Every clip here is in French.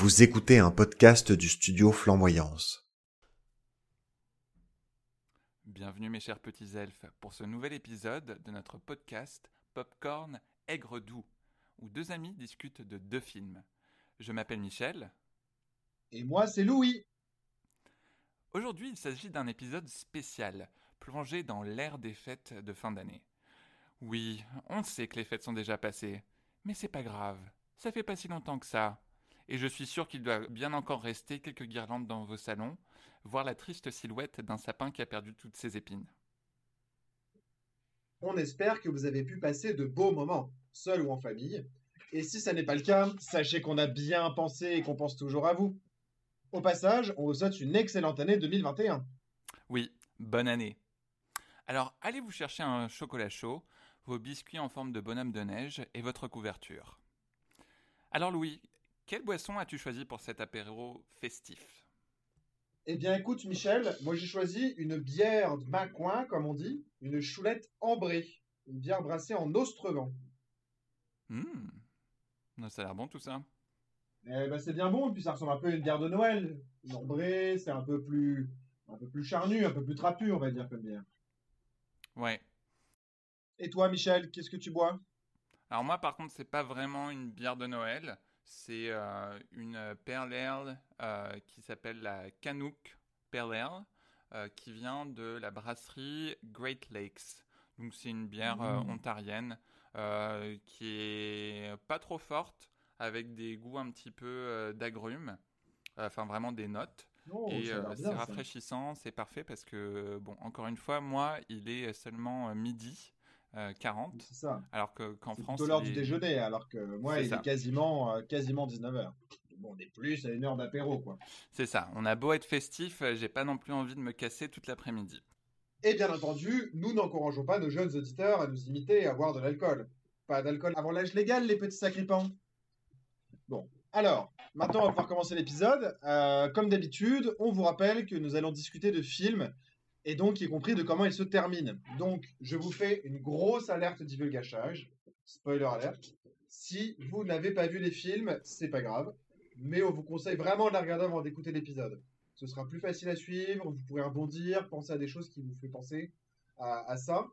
Vous écoutez un podcast du studio Flamboyance. Bienvenue mes chers petits elfes pour ce nouvel épisode de notre podcast Popcorn Aigre Doux, où deux amis discutent de deux films. Je m'appelle Michel. Et moi, c'est Louis. Aujourd'hui, il s'agit d'un épisode spécial, plongé dans l'ère des fêtes de fin d'année. Oui, on sait que les fêtes sont déjà passées, mais c'est pas grave, ça fait pas si longtemps que ça. Et je suis sûr qu'il doit bien encore rester quelques guirlandes dans vos salons, voir la triste silhouette d'un sapin qui a perdu toutes ses épines. On espère que vous avez pu passer de beaux moments, seul ou en famille. Et si ça n'est pas le cas, sachez qu'on a bien pensé et qu'on pense toujours à vous. Au passage, on vous souhaite une excellente année 2021. Oui, bonne année. Alors allez vous chercher un chocolat chaud, vos biscuits en forme de bonhomme de neige et votre couverture. Alors Louis, quelle boisson as-tu choisi pour cet apéro festif? Eh bien écoute Michel, moi j'ai choisi une bière de ma coin, comme on dit, une choulette ambrée, une bière brassée en Ostrevan. Hum, ça a l'air bon tout ça. Eh ben c'est bien bon, et puis ça ressemble un peu à une bière de Noël. Une ambrée, c'est un peu plus un peu plus charnu, un peu plus trapu, on va dire comme bière. Ouais. Et toi Michel, qu'est-ce que tu bois? Alors moi par contre c'est pas vraiment une bière de Noël, c'est euh, une Pale Ale euh, qui s'appelle la Canuck Pale Ale, euh, qui vient de la brasserie Great Lakes. Donc c'est une bière euh, Mmh. ontarienne euh, qui est pas trop forte, avec des goûts un petit peu euh, d'agrumes, enfin vraiment des notes. Oh, Et euh, c'est rafraîchissant, c'est parfait parce que, bon, encore une fois, moi, il est seulement euh, midi euh, 40, C'est ça. alors que- qu'en C'est France. plutôt l'heure du déjeuner, alors que moi, C'est il ça. est quasiment, euh, quasiment 19h. Bon, on est plus à une heure d'apéro, quoi. C'est ça, on a beau être festif, euh, j'ai pas non plus envie de me casser toute l'après-midi. Et bien entendu, nous n'encourageons pas nos jeunes auditeurs à nous imiter et à boire de l'alcool. Pas d'alcool avant l'âge légal, les petits sacripants. Bon, alors, maintenant on va pouvoir commencer l'épisode. Euh, comme d'habitude, on vous rappelle que nous allons discuter de films, et donc y compris de comment ils se terminent. Donc, je vous fais une grosse alerte divulgachage, spoiler alerte. Si vous n'avez pas vu les films, c'est pas grave, mais on vous conseille vraiment de la regarder avant d'écouter l'épisode. Ce sera plus facile à suivre, vous pourrez rebondir, penser à des choses qui vous font penser à, à ça.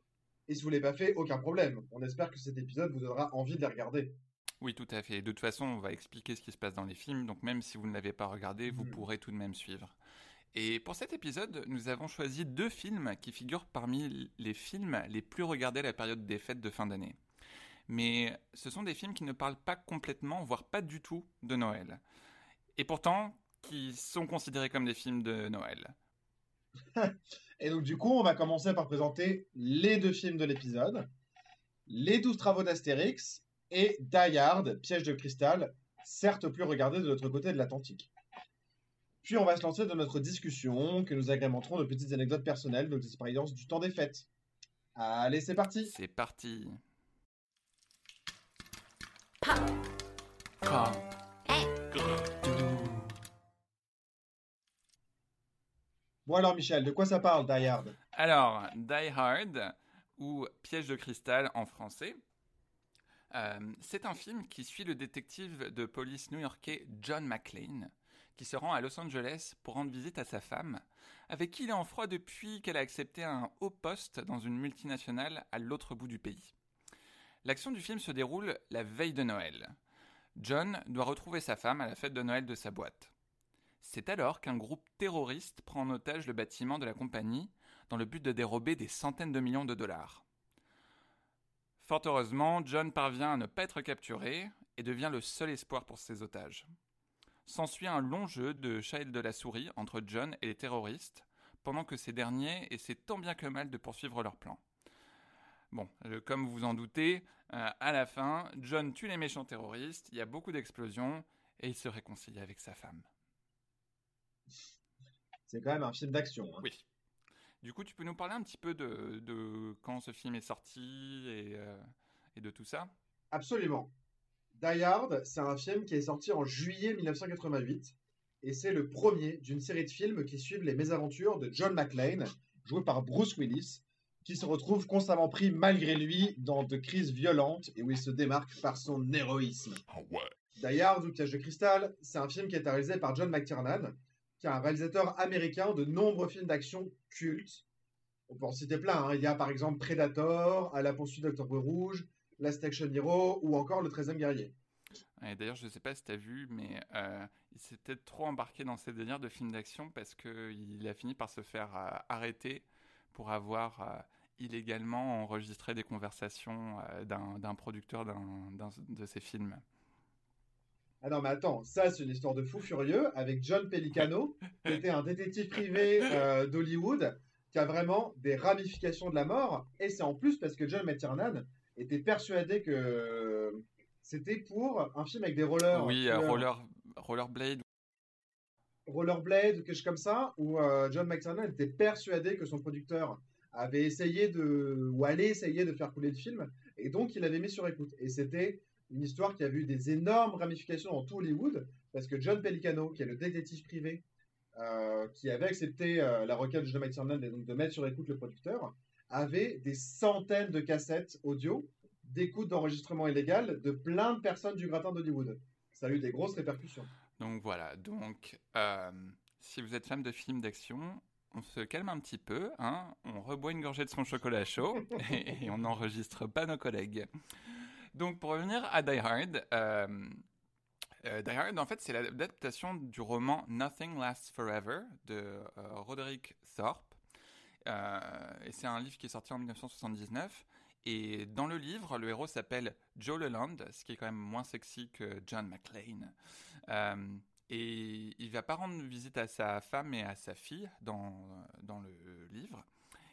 Et si vous ne l'avez pas fait, aucun problème. On espère que cet épisode vous donnera envie de les regarder. Oui, tout à fait. De toute façon, on va expliquer ce qui se passe dans les films, donc même si vous ne l'avez pas regardé, vous Mhm. pourrez tout de même suivre. Et pour cet épisode, nous avons choisi deux films qui figurent parmi les films les plus regardés à la période des fêtes de fin d'année. Mais ce sont des films qui ne parlent pas complètement, voire pas du tout, de Noël. Et pourtant, qui sont considérés comme des films de Noël. Et donc, du coup, on va commencer par présenter les deux films de l'épisode Les douze travaux d'Astérix et Die Hard, Piège de cristal, certes plus regardé de l'autre côté de l'Atlantique. Puis on va se lancer dans notre discussion que nous agrémenterons de petites anecdotes personnelles de nos expériences du temps des fêtes. Allez, c'est parti. C'est parti. Bon alors Michel, de quoi ça parle Die Hard? Alors, Die Hard, ou Piège de cristal en français, euh, c'est un film qui suit le détective de police new-yorkais John McClane, qui se rend à Los Angeles pour rendre visite à sa femme, avec qui il est en froid depuis qu'elle a accepté un haut poste dans une multinationale à l'autre bout du pays. L'action du film se déroule la veille de Noël. John doit retrouver sa femme à la fête de Noël de sa boîte. C'est alors qu'un groupe terroriste prend en otage le bâtiment de la compagnie dans le but de dérober des centaines de millions de dollars. Fort heureusement, John parvient à ne pas être capturé et devient le seul espoir pour ses otages. S'ensuit un long jeu de chat et de la souris entre John et les terroristes, pendant que ces derniers essaient tant bien que mal de poursuivre leur plan. Bon, euh, comme vous vous en doutez, euh, à la fin, John tue les méchants terroristes, il y a beaucoup d'explosions, et il se réconcilie avec sa femme. C'est quand même un film d'action. hein. Oui. Du coup, tu peux nous parler un petit peu de, de quand ce film est sorti et, euh, et de tout ça? Absolument. Die Hard, c'est un film qui est sorti en juillet 1988 et c'est le premier d'une série de films qui suivent les mésaventures de John McClane, joué par Bruce Willis, qui se retrouve constamment pris malgré lui dans de crises violentes et où il se démarque par son héroïsme. Die Hard ou Piège de cristal, c'est un film qui est réalisé par John McTiernan, qui est un réalisateur américain de nombreux films d'action cultes. On peut en citer plein. hein. Il y a par exemple Predator, À la poursuite d'Octobre Rouge, Last Action Hero ou encore Le 13e guerrier. Et D'ailleurs, je sais pas si tu as vu, mais euh, il s'est peut-être trop embarqué dans ses délires de films d'action parce qu'il a fini par se faire euh, arrêter pour avoir euh, illégalement enregistré des conversations d'un producteur d'un de ses films. Ah non, mais attends, ça c'est une histoire de fou furieux avec John Pelicano, qui était un détective privé d'Hollywood, qui a vraiment des ramifications de la mort. Et c'est en plus parce que John McTiernan était persuadé que c'était pour un film avec des rollers. oui, euh, euh, Roller, Rollerblade. Rollerblade, quelque chose comme ça, où euh, John McTiernan était persuadé que son producteur avait essayé de, ou allait essayer de faire couler le film, et donc il l'avait mis sur écoute. Et c'était une histoire qui a eu des énormes ramifications dans tout Hollywood, parce que John Pelicano, qui est le détective privé, euh, qui avait accepté la requête de John McTiernan et donc de mettre sur écoute le producteur, avait des centaines de cassettes audio d'écoute d'enregistrement illégal de plein de personnes du gratin d'Hollywood. Ça a eu des grosses répercussions. Donc voilà, donc euh, si vous êtes fan de films d'action, on se calme un petit peu, hein, on reboit une gorgée de son chocolat chaud et, et on n'enregistre pas nos collègues. Donc pour revenir à Die Hard, euh, euh, Die Hard en fait c'est l'adaptation du roman Nothing Lasts Forever de Roderick Thorpe. Euh, et c'est un livre qui est sorti en 1979. Et dans le livre, le héros s'appelle Joe Leland, ce qui est quand même moins sexy que John McClane. Euh, et il va pas rendre visite à sa femme et à sa fille dans, dans le livre.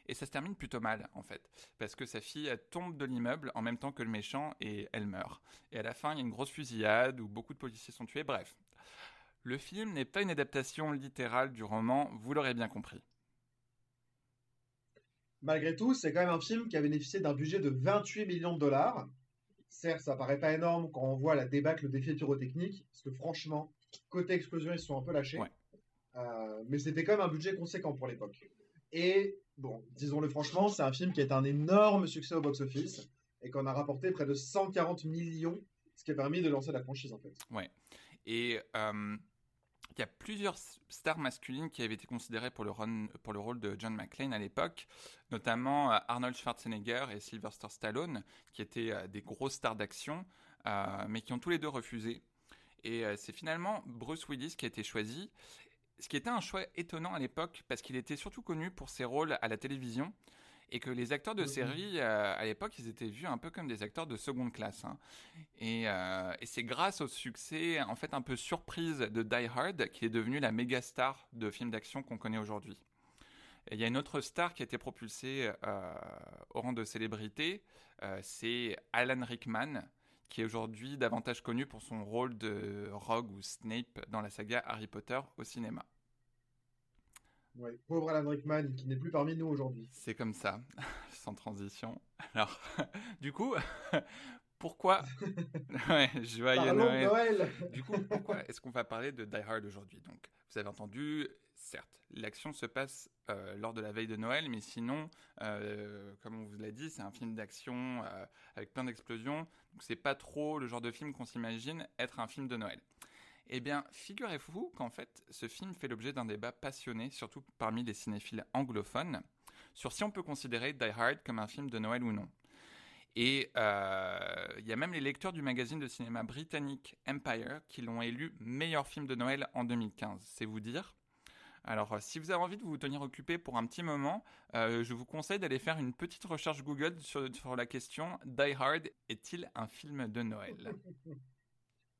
Et ça se termine plutôt mal, en fait. Parce que sa fille tombe de l'immeuble en même temps que le méchant et elle meurt. Et à la fin, il y a une grosse fusillade où beaucoup de policiers sont tués. Bref. Le film n'est pas une adaptation littérale du roman, vous l'aurez bien compris. Malgré tout, c'est quand même un film qui a bénéficié d'un budget de 28 millions de dollars. Certes, ça paraît pas énorme quand on voit la débâcle d'effets pyrotechniques, parce que franchement, côté explosion, ils se sont un peu lâchés. Ouais. Euh, mais c'était quand même un budget conséquent pour l'époque. Et bon, disons-le franchement, c'est un film qui est un énorme succès au box-office et qu'on a rapporté près de 140 millions, ce qui a permis de lancer la franchise en fait. Ouais. Et euh, il y a plusieurs stars masculines qui avaient été considérées pour le, rôle de John McClane à l'époque, notamment euh, Arnold Schwarzenegger et Sylvester Stallone, qui étaient euh, des grosses stars d'action, euh, mais qui ont tous les deux refusé. Et c'est finalement Bruce Willis qui a été choisi, ce qui était un choix étonnant à l'époque, parce qu'il était surtout connu pour ses rôles à la télévision, et que les acteurs de série, euh, à l'époque, ils étaient vus un peu comme des acteurs de seconde classe. hein. Et, euh, et c'est grâce au succès, en fait, un peu surprise de Die Hard qu'il est devenu la méga star de films d'action qu'on connaît aujourd'hui. Et il y a une autre star qui a été propulsée euh, au rang de célébrité, c'est Alan Rickman, qui est aujourd'hui davantage connu pour son rôle de Rogue ou Snape dans la saga Harry Potter au cinéma. Ouais. Pauvre Alan Rickman, qui n'est plus parmi nous aujourd'hui. C'est comme ça, sans transition. Alors, du coup, pourquoi Ouais, joyeux. Noël Du coup, pourquoi est-ce qu'on va parler de Die Hard aujourd'hui? Donc, vous avez entendu, certes, l'action se passe euh, lors de la veille de Noël, mais sinon, euh, comme on vous l'a dit, c'est un film d'action euh, avec plein d'explosions. Donc, c'est pas trop le genre de film qu'on s'imagine être un film de Noël. Eh bien, figurez-vous qu'en fait, ce film fait l'objet d'un débat passionné, surtout parmi les cinéphiles anglophones, sur si on peut considérer Die Hard comme un film de Noël ou non. Et euh, il y a même les lecteurs du magazine de cinéma britannique Empire qui l'ont élu meilleur film de Noël en 2015. C'est vous dire. Alors, euh, si vous avez envie de vous tenir occupé pour un petit moment, euh, je vous conseille d'aller faire une petite recherche Google sur, sur la question Die Hard est-il un film de Noël?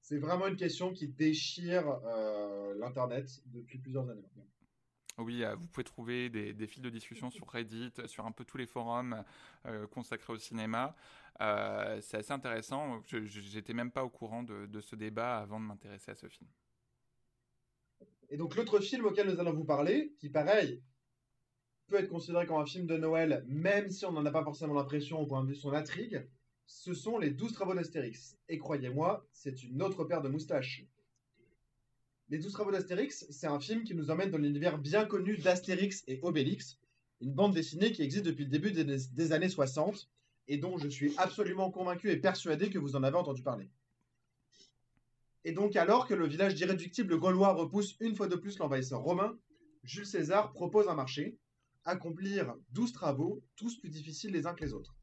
C'est vraiment une question qui déchire euh, l'Internet depuis plusieurs années maintenant. Oui, euh, vous pouvez trouver des, des fils de discussion sur Reddit, sur un peu tous les forums euh, consacrés au cinéma. Euh, c'est assez intéressant. J'étais même pas au courant de, de ce débat avant de m'intéresser à ce film. Et donc l'autre film auquel nous allons vous parler, qui pareil peut être considéré comme un film de Noël, même si on n'en a pas forcément l'impression au point de vue de son intrigue, ce sont les 12 travaux d'Astérix. Et croyez-moi, c'est une autre paire de moustaches. Les 12 travaux d'Astérix, c'est un film qui nous emmène dans l'univers bien connu d'Astérix et Obélix, une bande dessinée qui existe depuis le début des, années 60 et dont je suis absolument convaincu et persuadé que vous en avez entendu parler. Et donc, alors que le village d'irréductible gaulois repousse une fois de plus l'envahisseur romain, Jules César propose un marché, accomplir douze travaux, tous plus difficiles les uns que les autres.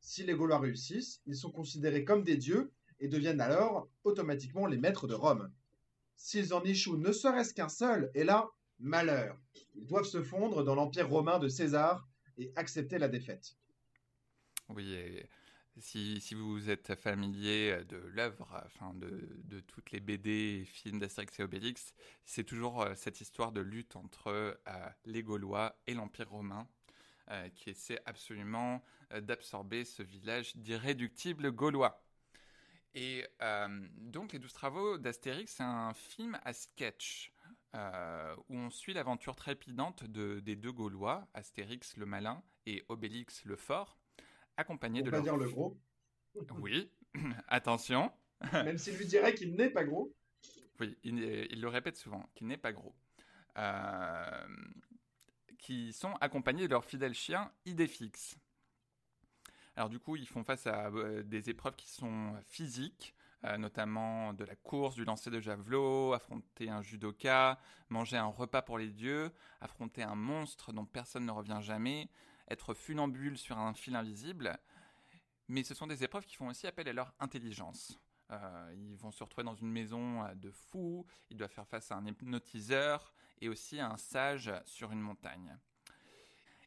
Si les Gaulois réussissent, ils sont considérés comme des dieux et deviennent alors automatiquement les maîtres de Rome. S'ils en échouent ne serait-ce qu'un seul, et là, malheur. Ils doivent se fondre dans l'empire romain de César et accepter la défaite. Oui, et si, vous êtes familier de l'œuvre, enfin de, de, toutes les BD et films d'Astérix et Obélix, c'est toujours euh, cette histoire de lutte entre euh, les Gaulois et l'Empire romain euh, qui essaie absolument d'absorber ce village d'irréductibles Gaulois. Et donc les douze travaux d'Astérix, c'est un film à sketch. où on suit l'aventure trépidante de, des deux Gaulois, Astérix le malin et Obélix le fort, accompagné de leur... dire le gros. Oui, attention. Même s'il lui dirait qu'il n'est pas gros. Oui, il, il le répète souvent, qu'il n'est pas gros. Euh, qui sont accompagnés de leur fidèle chien Idéfix. Alors du coup, ils font face à euh, des épreuves qui sont physiques, euh, notamment de la course, du lancer de javelot, affronter un judoka, manger un repas pour les dieux, affronter un monstre dont personne ne revient jamais, être funambule sur un fil invisible. Mais ce sont des épreuves qui font aussi appel à leur intelligence. Euh, ils vont se retrouver dans une maison de fous, ils doivent faire face à un hypnotiseur et aussi un sage sur une montagne.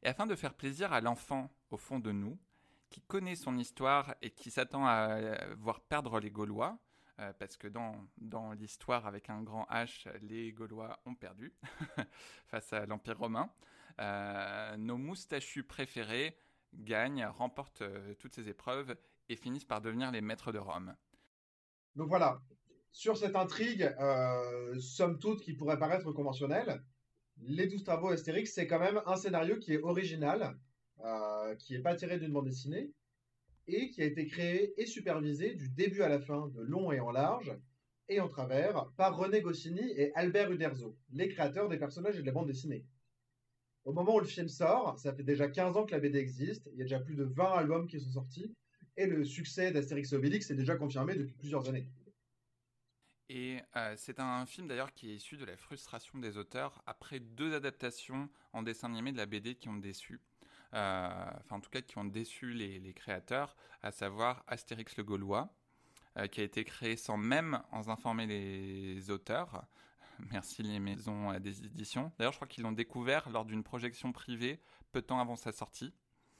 Et afin de faire plaisir à l'enfant au fond de nous, qui connaît son histoire et qui s'attend à euh, voir perdre les Gaulois, parce que dans, dans l'histoire avec un grand H, les Gaulois ont perdu face à l'Empire romain, euh, nos moustachus préférés gagnent, remportent euh, toutes ces épreuves et finissent par devenir les maîtres de Rome. Donc voilà, sur cette intrigue, euh, somme toute, qui pourrait paraître conventionnelle, les douze travaux Astérix, c'est quand même un scénario qui est original, qui n'est pas tiré d'une bande dessinée, et qui a été créé et supervisé du début à la fin, de long et en large, et en travers, par René Goscinny et Albert Uderzo, les créateurs des personnages et de la bande dessinée. Au moment où le film sort, ça fait déjà 15 ans que la BD existe, il y a déjà plus de 20 albums qui sont sortis, et le succès d'Astérix Obélix est déjà confirmé depuis plusieurs années. Et euh, c'est un film d'ailleurs qui est issu de la frustration des auteurs après deux adaptations en dessin animé de la BD qui ont déçu. Euh, enfin, en tout cas, qui ont déçu les, créateurs, à savoir Astérix le Gaulois, euh, qui a été créé sans même en informer les auteurs, Merci les maisons des éditions. D'ailleurs, je crois qu'ils l'ont découvert lors d'une projection privée peu de temps avant sa sortie.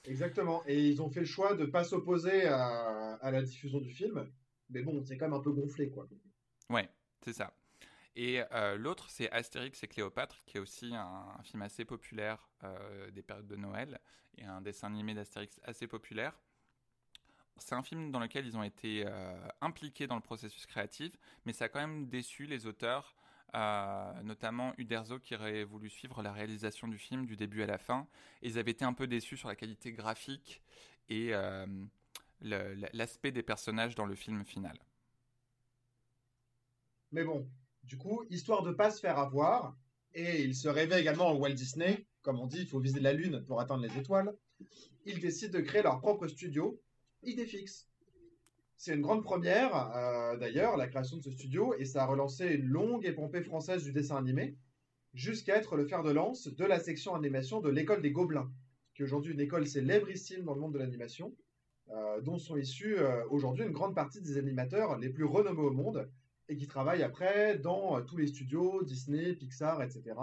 Exactement. Et ils ont fait le choix de ne pas s'opposer à, la diffusion du film. Mais bon, c'est quand même un peu gonflé, quoi. Ouais, c'est ça. Et euh, l'autre, c'est Astérix et Cléopâtre, qui est aussi un, film assez populaire euh, des périodes de Noël et un dessin animé d'Astérix assez populaire. C'est un film dans lequel ils ont été impliqués dans le processus créatif, mais ça a quand même déçu les auteurs notamment Uderzo qui aurait voulu suivre la réalisation du film du début à la fin. Ils avaient été un peu déçus sur la qualité graphique et euh, l'aspect des personnages dans le film final. Mais bon, du coup, histoire de pas se faire avoir, et il se rêvait également en Walt Disney, comme on dit, il faut viser la Lune pour atteindre les étoiles, ils décident de créer leur propre studio, Idéfix. C'est une grande première, euh, d'ailleurs, la création de ce studio, et ça a relancé une longue épopée française du dessin animé, jusqu'à être le fer de lance de la section animation de l'école des Gobelins, qui est aujourd'hui une école célébrissime dans le monde de l'animation, euh, dont sont issus euh, aujourd'hui une grande partie des animateurs les plus renommés au monde, et qui travaillent après dans tous les studios, Disney, Pixar, etc.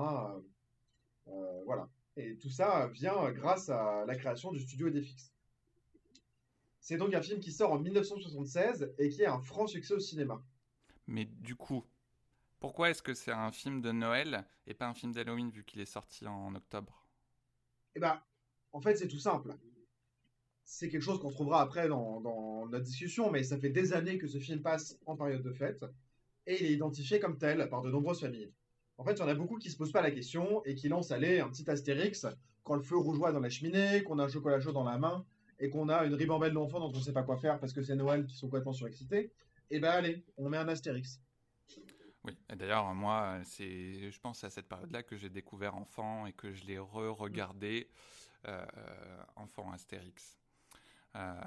voilà. Et tout ça vient grâce à la création du studio Edifix. C'est donc un film qui sort en 1976 et qui est un franc succès au cinéma. Mais du coup, pourquoi est-ce que c'est un film de Noël et pas un film d'Halloween vu qu'il est sorti en octobre? Eh ben, en fait, c'est tout simple. C'est quelque chose qu'on trouvera après dans, notre discussion, mais ça fait des années que ce film passe en période de fête et il est identifié comme tel par de nombreuses familles. En fait, il y en a beaucoup qui se posent pas la question et qui lancent aller un petit astérix quand le feu rougeoie dans la cheminée, qu'on a un chocolat chaud dans la main et qu'on a une ribambelle d'enfants dont on ne sait pas quoi faire parce que c'est Noël qui sont complètement surexcités, et eh ben allez, on met un Astérix. Oui, d'ailleurs, moi, c'est, je pense à cette période-là que j'ai découvert Enfant et que je l'ai re-regardé euh, Enfant Astérix. Euh,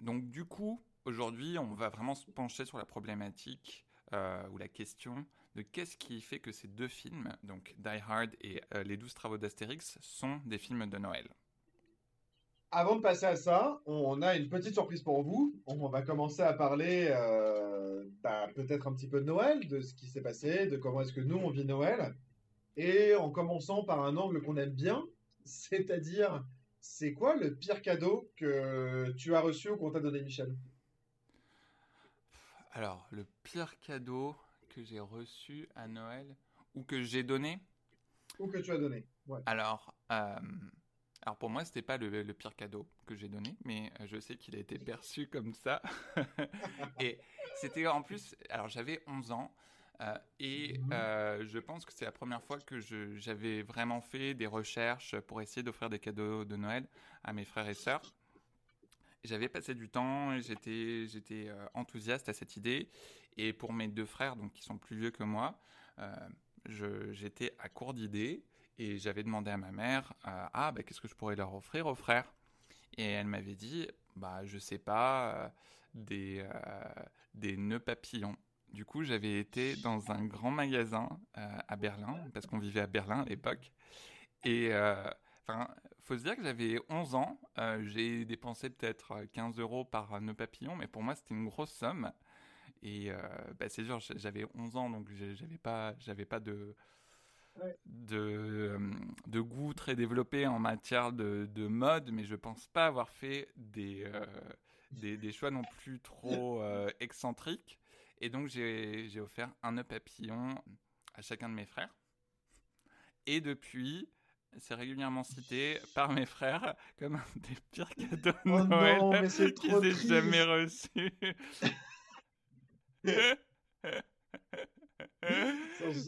donc, du coup, aujourd'hui, on va vraiment se pencher sur la problématique ou la question de qu'est-ce qui fait que ces deux films, donc Die Hard et Les douze travaux d'Astérix, sont des films de Noël? Avant de passer à ça, on a une petite surprise pour vous. On va commencer à parler bah, peut-être un petit peu de Noël, de ce qui s'est passé, de comment est-ce que nous on vit Noël. Et en commençant par un angle qu'on aime bien, c'est-à-dire, c'est quoi le pire cadeau que tu as reçu ou qu'on t'a donné, Michel? Alors, le pire cadeau que j'ai reçu à Noël ou que j'ai donné Ou que tu as donné, ouais. Alors, euh, alors pour moi, c'était pas le, le, pire cadeau que j'ai donné, mais euh, je sais qu'il a été perçu comme ça. Et c'était en plus, alors j'avais 11 ans. Euh, et mhm. euh, je pense que c'est la première fois que j'avais vraiment fait des recherches pour essayer d'offrir des cadeaux de Noël à mes frères et sœurs. J'avais passé du temps, j'étais j'étais euh, enthousiaste à cette idée. Et pour mes deux frères, donc qui sont plus vieux que moi, j'étais à court d'idées et j'avais demandé à ma mère ah bah, qu'est-ce que je pourrais leur offrir aux frères? Et elle m'avait dit bah je sais pas des des nœuds papillons du coup, j'avais été dans un grand magasin euh, à Berlin, parce qu'on vivait à Berlin à l'époque. Et euh, enfin, faut se dire que j'avais 11 ans. Euh, j'ai dépensé peut-être 15 euros par nœud papillon, mais pour moi, c'était une grosse somme. Et bah, c'est sûr, j'avais 11 ans, donc j'avais pas, j'avais pas de, de, de, goût très développé en matière de, de, mode, mais je pense pas avoir fait des, des, des, choix non plus trop excentriques. Et donc, j'ai offert un nœud papillon à chacun de mes frères. Et depuis, c'est régulièrement cité par mes frères comme un des pires cadeaux de oh Noël qu'ils aient jamais reçus.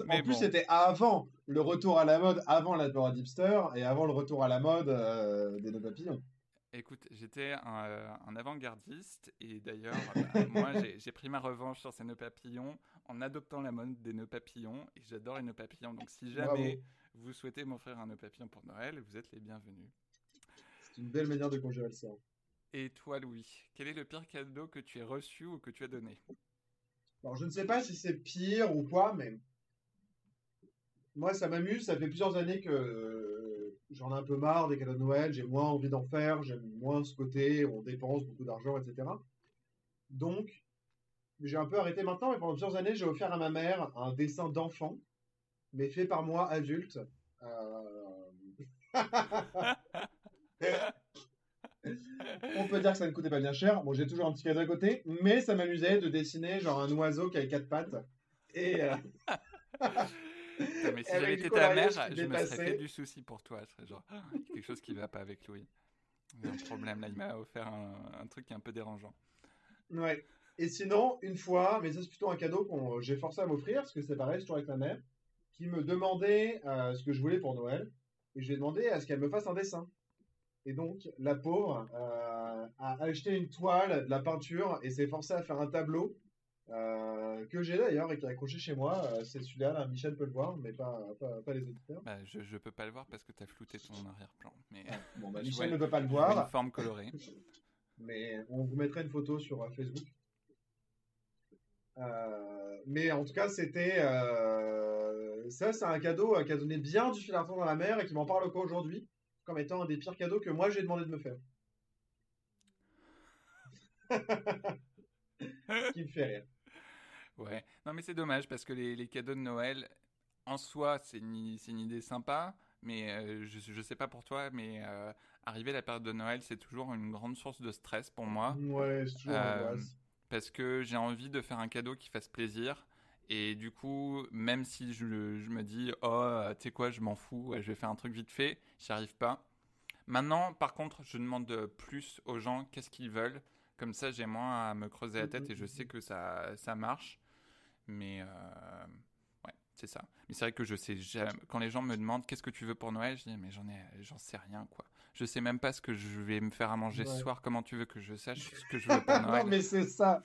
en plus, c'était avant le retour à la mode, avant la Dora Dipster et avant le retour à la mode euh, des nœuds papillons. Écoute, j'étais un, euh, avant-gardiste et d'ailleurs, bah, moi j'ai pris ma revanche sur ces nœuds papillons en adoptant la mode des nœuds papillons et j'adore les nœuds papillons. Donc si jamais vous souhaitez m'offrir un nœud papillon pour Noël, vous êtes les bienvenus. C'est une belle manière de congérer le sort. Et toi, Louis, quel est le pire cadeau que tu aies reçu ou que tu as donné? Alors je ne sais pas si c'est pire ou quoi, mais moi ça m'amuse. Ça fait plusieurs années que j'en ai un peu marre des cadeaux de Noël, j'ai moins envie d'en faire, j'aime moins ce côté, on dépense beaucoup d'argent, etc. Donc, j'ai un peu arrêté maintenant, mais pendant plusieurs années, j'ai offert à ma mère un dessin d'enfant, mais fait par moi, adulte. Euh, on peut dire que ça ne coûtait pas bien cher. Bon, j'ai toujours un petit cadeau à côté, mais ça m'amusait de dessiner genre un oiseau qui avait quatre pattes. Et, euh, mais si j'avais été ta mère, je me serais fait du souci pour toi. Je serais genre, ah, quelque chose qui va pas avec Louis. Il y a un problème là, il m'a offert un, truc qui est un peu dérangeant. Ouais. Et sinon, une fois, mais ça c'est plutôt un cadeau que j'ai forcé à m'offrir, parce que c'est pareil, toujours avec ma mère, qui me demandait euh, ce que je voulais pour Noël, et je lui ai demandé à ce qu'elle me fasse un dessin. Et donc, la pauvre euh, a acheté une toile, de la peinture, et s'est forcée à faire un tableau euh, que j'ai d'ailleurs et qui est accroché chez moi. C'est celui-là, Michel peut le voir, mais pas, pas, les auditeurs. Bah, je, je peux pas le voir parce que tu as flouté ton arrière-plan. Mais bon, bah, Michel ne peut pas le voir. Une forme colorée. mais on vous mettrait une photo sur Facebook. mais en tout cas, c'était. Ça, c'est un cadeau qui a donné bien du fil à dans la mer et qui m'en parle encore aujourd'hui comme étant un des pires cadeaux que moi j'ai demandé de me faire. qui me fait rire. Ouais, non mais c'est dommage parce que les, cadeaux de Noël, en soi, c'est une, une, idée sympa, mais euh, je, je sais pas pour toi, mais euh, arriver à la période de Noël, c'est toujours une grande source de stress pour moi. Ouais, c'est toujours euh, Parce que j'ai envie de faire un cadeau qui fasse plaisir. Et du coup, même si je, je me dis, oh, tu sais quoi, je m'en fous, je vais faire un truc vite fait, j'y arrive pas. Maintenant, par contre, je demande plus aux gens qu'est-ce qu'ils veulent. Comme ça, j'ai moins à me creuser la tête et je sais que ça, ça marche. Mais euh, c'est ça. Mais c'est vrai que je sais quand les gens me demandent qu'est-ce que tu veux pour Noël, je dis mais j'en ai, j'en sais rien quoi. Je sais même pas ce que je vais me faire à manger ce soir. Comment tu veux que je sache ce que je veux pour Noël Non mais c'est ça.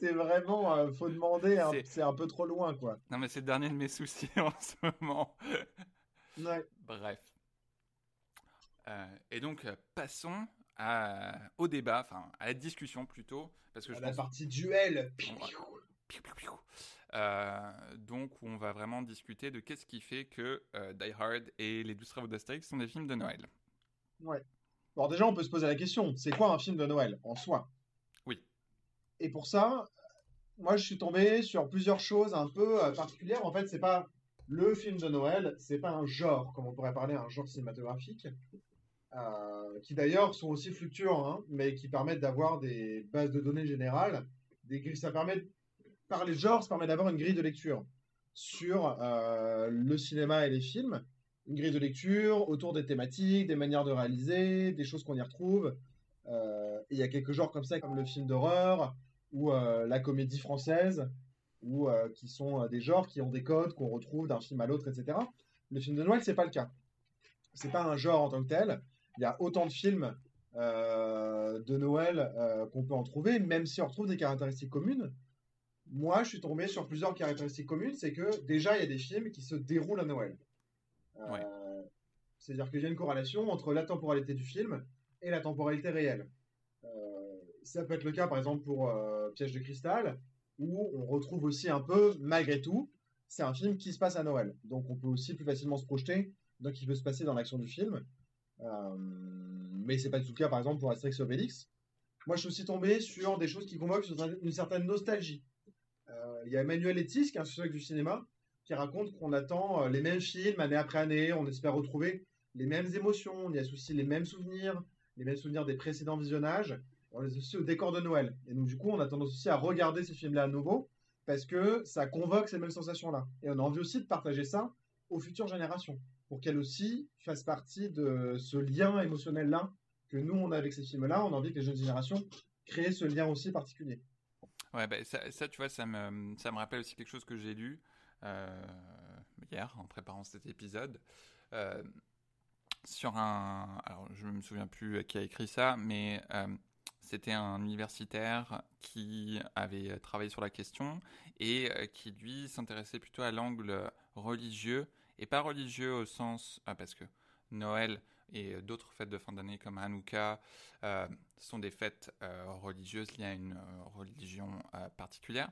C'est vraiment, euh, faut demander. Hein. C'est un peu trop loin quoi. Non mais c'est le dernier de mes soucis en ce moment. Ouais. Bref. Euh, et donc passons au débat, enfin à la discussion plutôt, parce que à je la partie duel. Donc où on va vraiment discuter de qu'est-ce qui fait que Die Hard et Les Douze Travaux d'Astérix sont des films de Noël. Ouais. Alors déjà, on peut se poser la question, c'est quoi un film de Noël en soi? Oui. Et pour ça, moi, je suis tombé sur plusieurs choses un peu particulières. En fait, c'est pas le film de Noël, c'est pas un genre, comme on pourrait parler, un genre cinématographique, euh, qui d'ailleurs sont aussi fluctuants, hein, mais qui permettent d'avoir des bases de données générales. Des, ça permet, par les genres, ça permet d'avoir une grille de lecture sur euh, le cinéma et les films. Une grille de lecture autour des thématiques, des manières de réaliser, des choses qu'on y retrouve. Euh, il y a quelques genres comme ça, comme le film d'horreur ou la comédie française, ou qui sont des genres qui ont des codes qu'on retrouve d'un film à l'autre, etc. Le film de Noël, c'est pas le cas. C'est pas un genre en tant que tel il y a autant de films euh, de Noël euh, qu'on peut en trouver, même si on retrouve des caractéristiques communes. Moi, je suis tombé sur plusieurs caractéristiques communes. C'est que déjà, il y a des films qui se déroulent à Noël. Euh, c'est-à-dire qu'il y a une corrélation entre la temporalité du film et la temporalité réelle. ça peut être le cas, par exemple, pour Piège de cristal, où on retrouve aussi un peu, malgré tout, c'est un film qui se passe à Noël. Donc on peut aussi plus facilement se projeter dans ce qui peut se passer dans l'action du film. Euh, mais c'est pas du tout le cas, par exemple, pour Asterix Obélix. Moi, je suis aussi tombé sur des choses qui convoquent une certaine nostalgie. Il y a Emmanuel Etis, qui est un sociologue du cinéma, qui raconte qu'on attend euh, les mêmes films année après année, on espère retrouver les mêmes émotions, on y associe les mêmes souvenirs, les mêmes souvenirs des précédents visionnages, on les associe au décor de Noël. Et donc, du coup, on a tendance aussi à regarder ces films-là à nouveau, parce que ça convoque ces mêmes sensations-là. Et on a envie aussi de partager ça aux futures générations pour qu'elle aussi fasse partie de ce lien émotionnel-là que nous, on a avec ces films-là. On a envie que les jeunes générations créent ce lien aussi particulier. Ouais, bah, ça, tu vois, ça me, ça me rappelle aussi quelque chose que j'ai lu euh, hier en préparant cet épisode. Euh, sur un. Alors, je ne me souviens plus qui a écrit ça, mais euh, c'était un universitaire qui avait travaillé sur la question et qui, lui, s'intéressait plutôt à l'angle religieux et pas religieux au sens ah, parce que Noël et d'autres fêtes de fin d'année comme Hanouka euh, sont des fêtes euh, religieuses liées à une euh, religion particulière.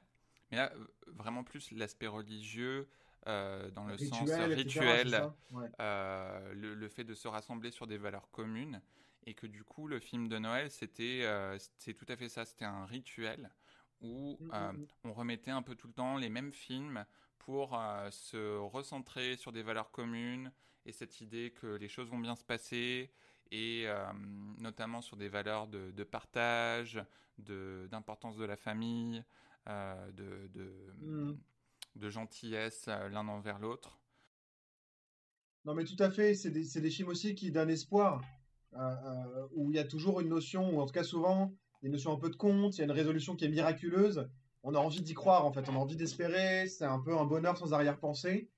Mais là, vraiment plus l'aspect religieux dans le sens rituel, le, fait de se rassembler sur des valeurs communes. Et que du coup, le film de Noël, c'était c'est tout à fait ça, c'était un rituel où mm, mm, mm. on remettait un peu tout le temps les mêmes films pour euh, se recentrer sur des valeurs communes et cette idée que les choses vont bien se passer et euh, notamment sur des valeurs de, partage, d'importance de, la famille, euh, de, de, mm. gentillesse l'un envers l'autre. Non mais tout à fait, c'est des, des, films aussi qui donnent espoir, où il y a toujours une notion, ou en tout cas souvent, une notion un peu de compte, il y a une résolution qui est miraculeuse, on a envie d'y croire en fait, on a envie d'espérer, c'est un peu un bonheur sans arrière-pensée.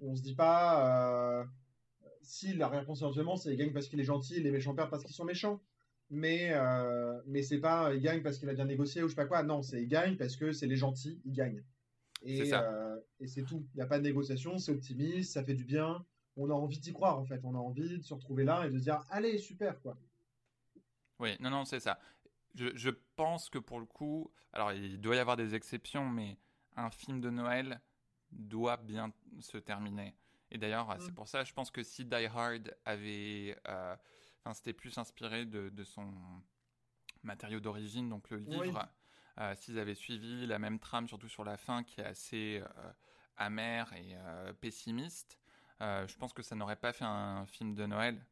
On se dit pas euh, si l'arrière-pensée éventuellement c'est il gagne parce qu'il est gentil, les méchants perdent parce qu'ils sont méchants. Mais euh, mais c'est pas il gagne parce qu'il a bien négocié ou je sais pas quoi. Non, c'est il gagne parce que c'est les gentils, ils gagnent. Et euh, et c'est tout. Il n'y a pas de négociation, c'est optimiste, ça fait du bien. On a envie d'y croire en fait. On a envie de se retrouver là et de se dire allez super quoi. Oui, non, non, c'est ça je, pense que pour le coup, alors il doit y avoir des exceptions, mais un film de Noël doit bien se terminer. Et d'ailleurs, c'est mm. pour ça, je pense que si Die Hard avait, euh, enfin, c'était plus inspiré de, son matériau d'origine, donc le livre, euh, s'ils avaient suivi la même trame, surtout sur la fin, qui est assez euh, amère et pessimiste, je pense que ça n'aurait pas fait un film de Noël.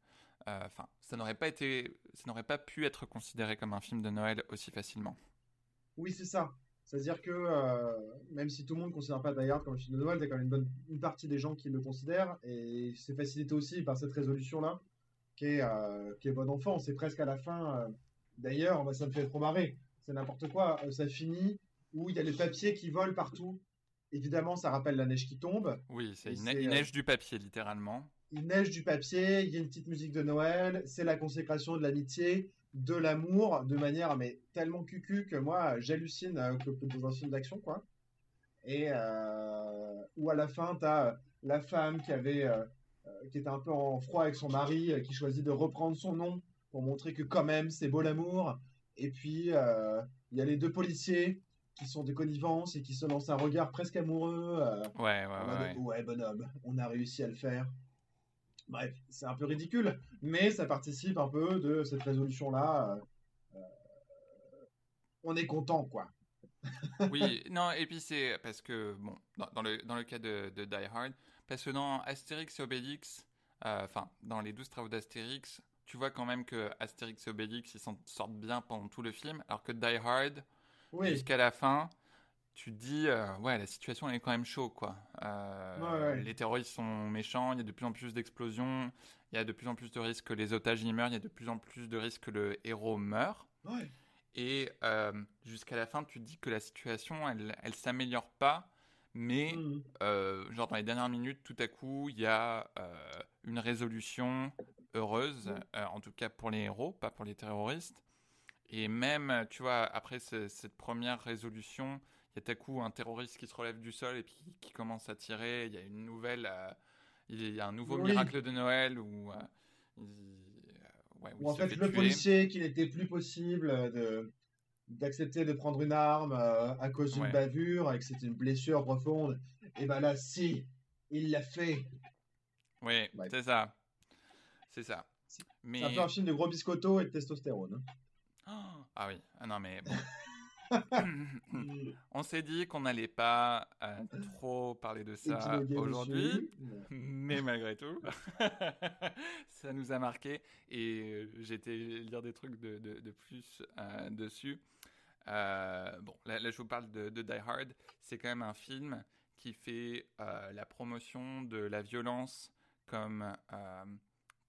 Euh, enfin, ça n'aurait pas été, ça n'aurait pas pu être considéré comme un film de Noël aussi facilement. Oui, c'est ça. C'est-à-dire que euh, même si tout le monde ne considère pas Die Hard comme un film de Noël, il y a quand même une, bonne, une partie des gens qui le considèrent, et c'est facilité aussi par cette résolution-là, qui est, euh, qui est bon enfant. C'est presque à la fin. D'ailleurs, ça me fait trop marrer. C'est n'importe quoi. ça finit où il y a les papiers qui volent partout. Évidemment, ça rappelle la neige qui tombe. Oui, c'est une, une, neige du papier, littéralement il neige du papier, il y a une petite musique de Noël, c'est la consécration de l'amitié, de l'amour, de manière mais tellement cucu que moi j'hallucine euh, dans un film d'action quoi. Et euh, où à la fin tu as la femme qui avait euh, qui était un peu en froid avec son mari, qui choisit de reprendre son nom pour montrer que quand même c'est beau l'amour. Et puis il y a les deux policiers qui sont des connivences et qui se lancent un regard presque amoureux. euh, Ouais, ouais, ouais. ouais, bonhomme, on a réussi à le faire. Bref, c'est un peu ridicule, mais ça participe un peu de cette résolution-là. euh, euh, on est content, quoi. Oui, non, et puis c'est parce que, bon, dans, dans le, dans le cas de, de Die Hard, parce que dans Astérix et Obélix, euh, enfin, dans les 12 travaux d'Astérix, tu vois quand même que Astérix et Obélix, ils s'en sortent bien pendant tout le film, alors que Die Hard, Oui, jusqu'à la fin, tu te dis, euh, ouais, la situation elle est quand même chaud, quoi. Euh, Ouais, ouais. Les terroristes sont méchants, il y a de plus en plus d'explosions, il y a de plus en plus de risques que les otages y meurent, il y a de plus en plus de risques que le héros meure. ouais. Et euh, jusqu'à la fin, tu te dis que la situation, elle, elle s'améliore pas, mais genre dans les dernières minutes, tout à coup, il y a une résolution heureuse, Mm. euh, en tout cas pour les héros, pas pour les terroristes. Et même, tu vois, après ce- cette première résolution, y a tout à coup un terroriste qui se relève du sol et puis qui commence à tirer. Il y a une nouvelle, euh, il y a un nouveau Oui. miracle de Noël où, euh, il, euh, ouais, où Ou en fait, fait le tuer. policier, qu'il n'était plus possible de d'accepter de prendre une arme euh, à cause d'une Ouais. bavure et que c'était une blessure profonde. Et ben là, si, il l'a fait. Oui, Ouais. c'est ça. C'est ça. Mais... C'est un peu un film de gros biscotto et de testostérone. hein. Oh, ah oui, ah non mais bon. On s'est dit qu'on n'allait pas euh, trop parler de ça aujourd'hui, mais malgré tout, ça nous a marqué et j'ai été lire des trucs de, de- de plus euh, dessus. Euh, bon, là, là, je vous parle de, de Die Hard. C'est quand même un film qui fait la promotion de la violence comme,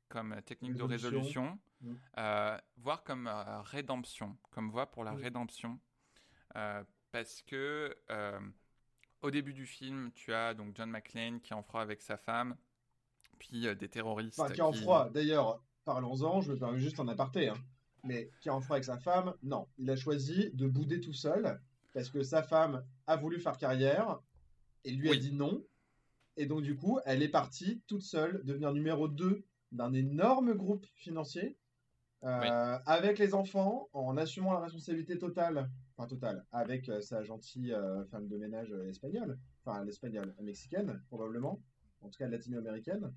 comme technique de Résolution. euh, voire comme euh, rédemption, comme voie pour la rédemption. Euh, parce que euh, au début du film, tu as donc John McClane qui est en froid avec sa femme, puis euh, des terroristes. Enfin, qui est en froid. D'ailleurs, parlons-en, je me permets juste en aparté. hein. Mais qui est en froid avec sa femme, non. Il a choisi de bouder tout seul parce que sa femme a voulu faire carrière et lui Oui. a dit non. Et donc, du coup, elle est partie toute seule devenir numéro 2 d'un énorme groupe financier euh, avec les enfants en assumant la responsabilité totale, enfin totale, avec euh, sa gentille euh, femme de ménage euh, espagnole, enfin l'espagnole mexicaine probablement, en tout cas latino-américaine.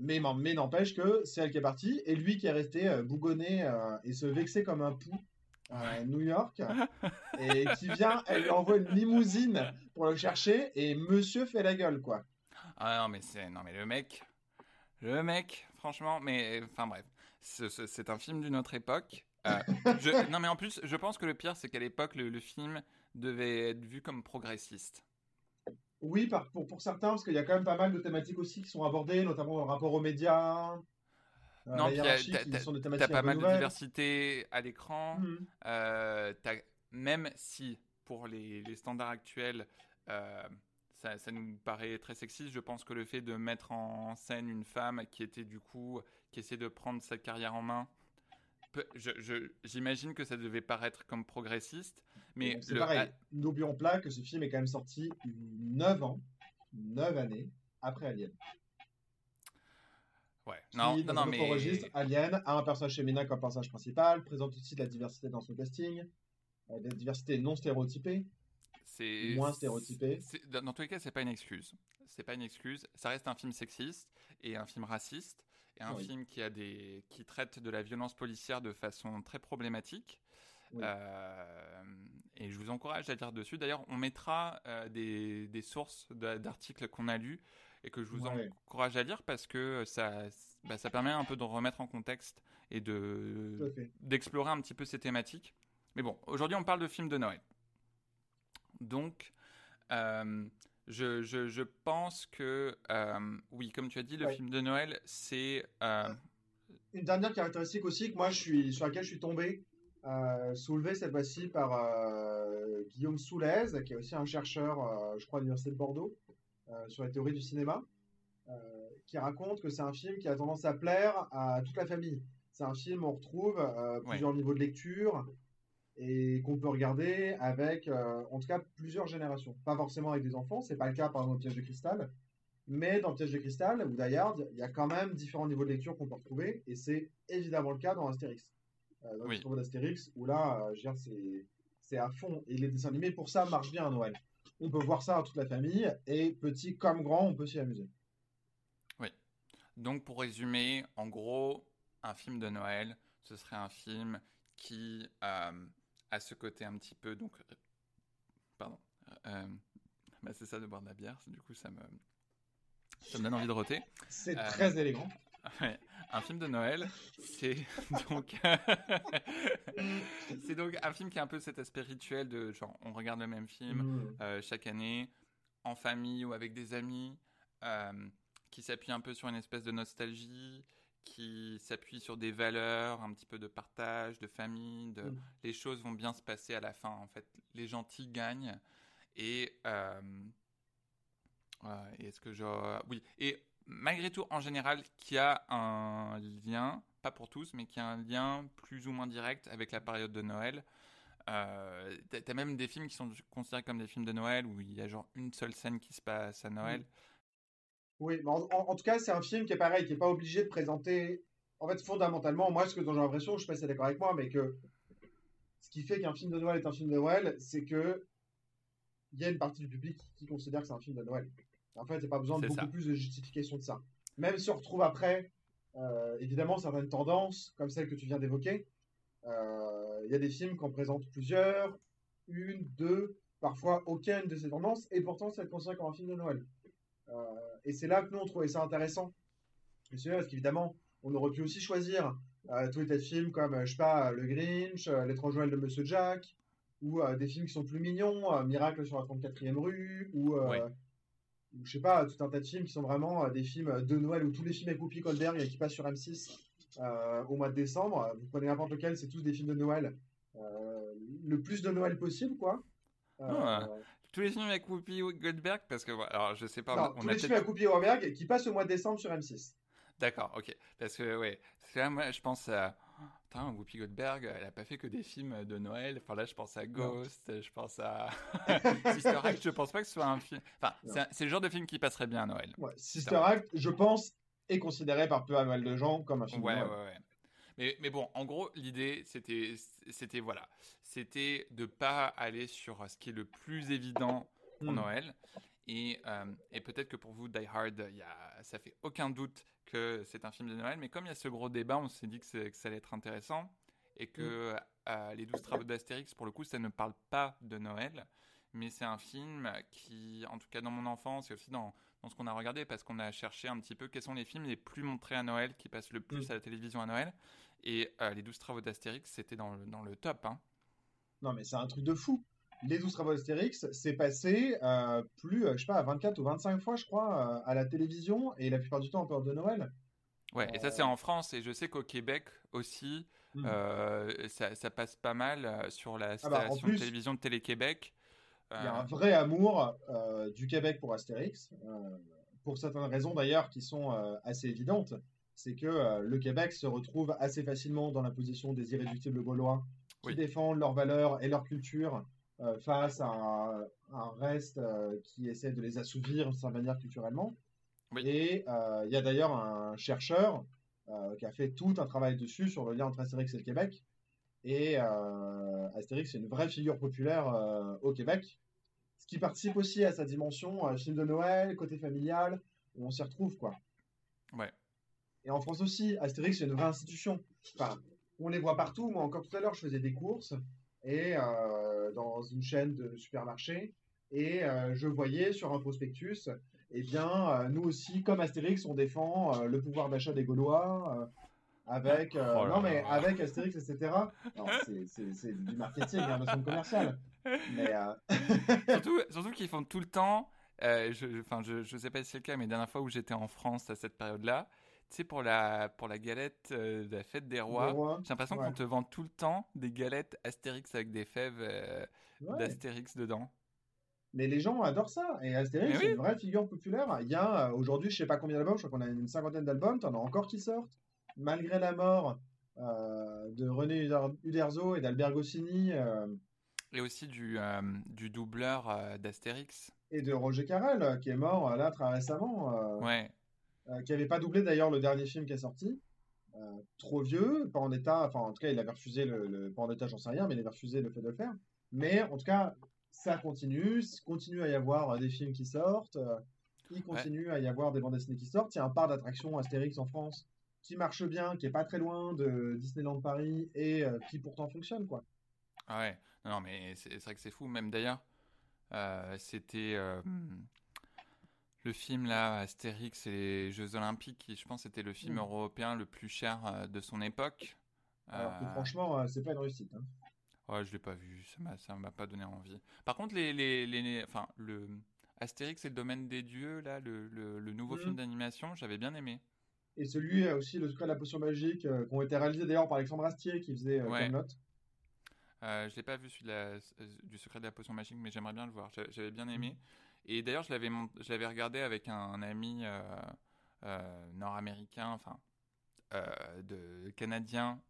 Mais mais n'empêche que c'est elle qui est partie et lui qui est resté bougonné et se vexer comme un pou à New York et qui vient, elle lui envoie une limousine pour le chercher et monsieur fait la gueule quoi. Ah non, mais c'est non mais le mec, le mec, franchement, mais enfin bref, ce- ce- c'est un film d'une autre époque. Euh, je- non mais en plus, je pense que le pire, c'est qu'à l'époque, le, le film devait être vu comme progressiste. Oui, par- pour, pour certains, parce qu'il y a quand même pas mal de thématiques aussi qui sont abordées, notamment le rapport aux médias, euh, non, t'as- pas mal de diversité à l'écran. Mhm. Euh, même si pour les, les standards actuels, euh, ça, ça nous paraît très sexiste, je pense que le fait de mettre en scène une femme qui était du coup, qui essaie de prendre sa carrière en main, j'imagine que ça devait paraître comme progressiste, mais C'est pareil. ah, N'oublions pas que ce film est quand même sorti 9 ans, 9 années après Alien. ouais, Qui, non, non, non, mais registre, Alien a un personnage féminin comme personnage principal, présente aussi de la diversité dans son casting, euh, de la diversité non stéréotypée, c'est moins stéréotypée. Dans, dans tous les cas, c'est pas une excuse. C'est pas une excuse. Ça reste un film sexiste et un film raciste et un Oui. film qui a des qui traite de la violence policière de façon très problématique. Oui. Euh, et je vous encourage à lire dessus. D'ailleurs, on mettra euh, des, des sources de- d'articles qu'on a lus et que je vous Ouais. encourage à lire parce que ça, bah, ça permet un peu de remettre en contexte et de d'explorer un petit peu ces thématiques. Mais bon, aujourd'hui, on parle de films de Noël. Donc, euh, je, je- je pense que, euh, oui, comme tu as dit, le Ouais. film de Noël, c'est... euh, Une dernière caractéristique aussi que moi, je suis, sur laquelle je suis tombé, euh, soulevée cette fois-ci par euh, Guillaume Soulez, qui est aussi un chercheur, je crois, à l'Université de Bordeaux, sur la théorie du cinéma, qui raconte que c'est un film qui a tendance à plaire à toute la famille. C'est un film où on retrouve plusieurs niveaux de lecture et qu'on peut regarder avec, euh, en tout cas, plusieurs générations. Pas forcément avec des enfants, c'est pas le cas par exemple dans Piège de cristal, mais dans Piège de cristal ou Die Hard, il y a quand même différents niveaux de lecture qu'on peut retrouver et c'est évidemment le cas dans Astérix. Euh, dans Oui. travaux d'Astérix, où là, euh, je veux dire, c'est c'est à fond. Et les dessins animés, pour ça, marchent bien à Noël. On peut voir ça à toute la famille, et petit comme grand, on peut s'y amuser. Oui. Donc, pour résumer, en gros, un film de Noël, ce serait un film qui euh, a ce côté un petit peu. Donc, euh, pardon. Euh, bah, c'est ça de boire de la bière, du coup, ça me, ça me donne envie de roter. C'est très élégant. un film de Noël, c'est donc c'est donc un film qui a un peu cet aspect rituel de genre on regarde le même film mmh. chaque année en famille ou avec des amis, qui s'appuie un peu sur une espèce de nostalgie, qui s'appuie sur des valeurs, un petit peu de partage, de famille, de mm. les choses vont bien se passer à la fin. En fait, les gentils gagnent. Et, euh, est-ce que je, oui, et malgré tout, en général, qui a un lien, pas pour tous, mais qui a un lien plus ou moins direct avec la période de Noël. Euh, T'as même des films qui sont considérés comme des films de Noël où il y a genre une seule scène qui se passe à Noël. Mm. Oui, mais en, tout cas, c'est un film qui est pareil, qui n'est pas obligé de présenter. En fait, fondamentalement, moi, ce que j'ai l'impression, je ne sais pas si c'est d'accord avec moi, mais que ce qui fait qu'un film de Noël est un film de Noël, c'est que il y a une partie du public qui considère que c'est un film de Noël. En fait, il n'y a pas besoin de beaucoup plus de justification de ça. Même si on retrouve après, euh, évidemment, certaines tendances, comme celle que tu viens d'évoquer. Euh, il y a des films qu'on présente plusieurs, une, deux, parfois aucune de ces tendances, et pourtant, c'est considéré comme un film de Noël. Euh, et c'est là que nous, on trouvait ça intéressant. parce qu'évidemment, on aurait pu aussi choisir euh, tous les films comme, je sais pas, Le Grinch, euh, L'étrange Noël de Monsieur Jack, ou des films qui sont plus mignons, Miracle sur la 34e rue, ou, je sais pas, tout un tas de films qui sont vraiment des films de Noël, ou tous les films avec Whoopi Goldberg qui passent sur M6 au mois de décembre. Vous prenez n'importe lequel, c'est tous des films de Noël. le plus de Noël possible, quoi. Ah tous les films avec Whoopi Goldberg Parce que, alors, je sais pas. Non, tous les films avec Whoopi Goldberg qui passent au mois de décembre sur M6. D'accord, ok. Parce que, ouais, là, moi, je pense à. Putain, Whoopi Goldberg, elle a pas fait que des films de Noël. Enfin, là, je pense à Ghost, je pense à Sister Act. Je pense pas que ce soit un film. Enfin, c'est le genre de film qui passerait bien à Noël. Ouais, Sister, Act, je pense, est considéré par peu à mal de gens comme un film ouais, de Noël. Ouais, ouais, mais, mais, bon, en gros, l'idée, c'était, c'était voilà, c'était de pas aller sur ce qui est le plus évident pour hmm. Noël. Et, euh, et peut-être que pour vous, Die Hard, y a, ça fait aucun doute que c'est un film de Noël. Mais comme il y a ce gros débat, on s'est dit que, que, ça allait être intéressant. Et que hmm. euh, les 12 travaux d'Astérix, pour le coup, ça ne parle pas de Noël. Mais c'est un film qui, en tout cas dans mon enfance et aussi dans, dans ce qu'on a regardé, parce qu'on a cherché un petit peu quels sont les films les plus montrés à Noël, qui passent le plus hmm. à la télévision à Noël. Et euh, les 12 travaux d'Astérix, c'était dans le, dans le top. Hein. Non, mais c'est un truc de fou les 12 travaux d'Astérix, c'est passé euh, plus, euh, je sais pas, à 24 ou 25 fois, je crois, euh, à la télévision et la plupart du temps en période de Noël. Ouais, et ça c'est en France et je sais qu'au Québec aussi, hmm. ça, passe pas mal sur la ah bah, station de télévision de Télé-Québec. Il y a un vrai amour du Québec pour Astérix, pour certaines raisons d'ailleurs qui sont assez évidentes. C'est que le Québec se retrouve assez facilement dans la position des irréductibles gaulois qui défendent leurs valeurs et leur culture euh, face à un, reste euh, qui essaie de les assouvir de sa manière culturellement. Et euh, il y a d'ailleurs un chercheur qui a fait tout un travail dessus sur le lien entre Astérix et le Québec. Et Astérix est une vraie figure populaire au Québec, qui participe aussi à sa dimension film de Noël, côté familial, où on s'y retrouve, quoi. Ouais. Et en France aussi, Astérix c'est une vraie institution. Enfin, on les voit partout. Moi, encore tout à l'heure, je faisais des courses et euh, dans une chaîne de supermarchés. Et euh, je voyais sur un prospectus, eh bien, euh, nous aussi, comme Astérix, on défend le pouvoir d'achat des Gaulois avec oh non mais avec Astérix etc c'est du marketing hein, de commercial mais surtout surtout qu'ils font tout le temps je enfin je, je sais pas si c'est le cas mais la dernière fois où j'étais en France à cette période là sais, pour la, pour la galette euh, de la fête des rois, j'ai l'impression qu'on te vend tout le temps des galettes Astérix avec des fèves euh, d'Astérix dedans. Mais les gens adorent ça. Et Astérix, c'est une vraie figure populaire. Il y a euh, aujourd'hui, je sais pas combien d'albums, je crois qu'on a une cinquantaine d'albums, tu en as encore qui sortent. Malgré la mort de René Uderzo et d'Albert Goscinny. Et aussi du, du doubleur d'Astérix. Et de Roger Carrel, qui est mort là très récemment. ouais. Euh, qui n'avait pas doublé d'ailleurs le dernier film qui est sorti. Euh, trop vieux, pas en état, enfin en tout cas il avait refusé le, le pas en état, j'en sais rien, mais il avait refusé le fait de le faire. Mais en tout cas, ça continue, continue à y avoir des films qui sortent, il continue à y avoir des bandes dessinées qui sortent. Il y a un parc d'attractions Astérix en France qui marche bien, qui est pas très loin de Disneyland Paris et qui pourtant fonctionne quoi. Ah ouais, non, mais c'est vrai que c'est fou. Même d'ailleurs, c'était le film là, Astérix et les Jeux Olympiques, qui je pense était le film mmh. européen le plus cher euh, de son époque. Alors franchement, euh, c'est pas une réussite. Hein. Ouais, je l'ai pas vu, ça m'a pas donné envie. Par contre, les, les, les, enfin, le Astérix et le domaine des dieux, là, le, le, nouveau film mmh. d'animation, j'avais bien aimé. Et celui euh, aussi, le secret de la potion magique, qui ont été réalisés d'ailleurs par Alexandre Astier, qui faisait euh, ouais. Euh, je l'ai pas vu celui du secret de la potion magique, mais j'aimerais bien le voir. J'avais bien aimé. Mmh. Et d'ailleurs, je l'avais, regardé avec un, ami euh, euh, nord-américain, enfin, euh, de canadien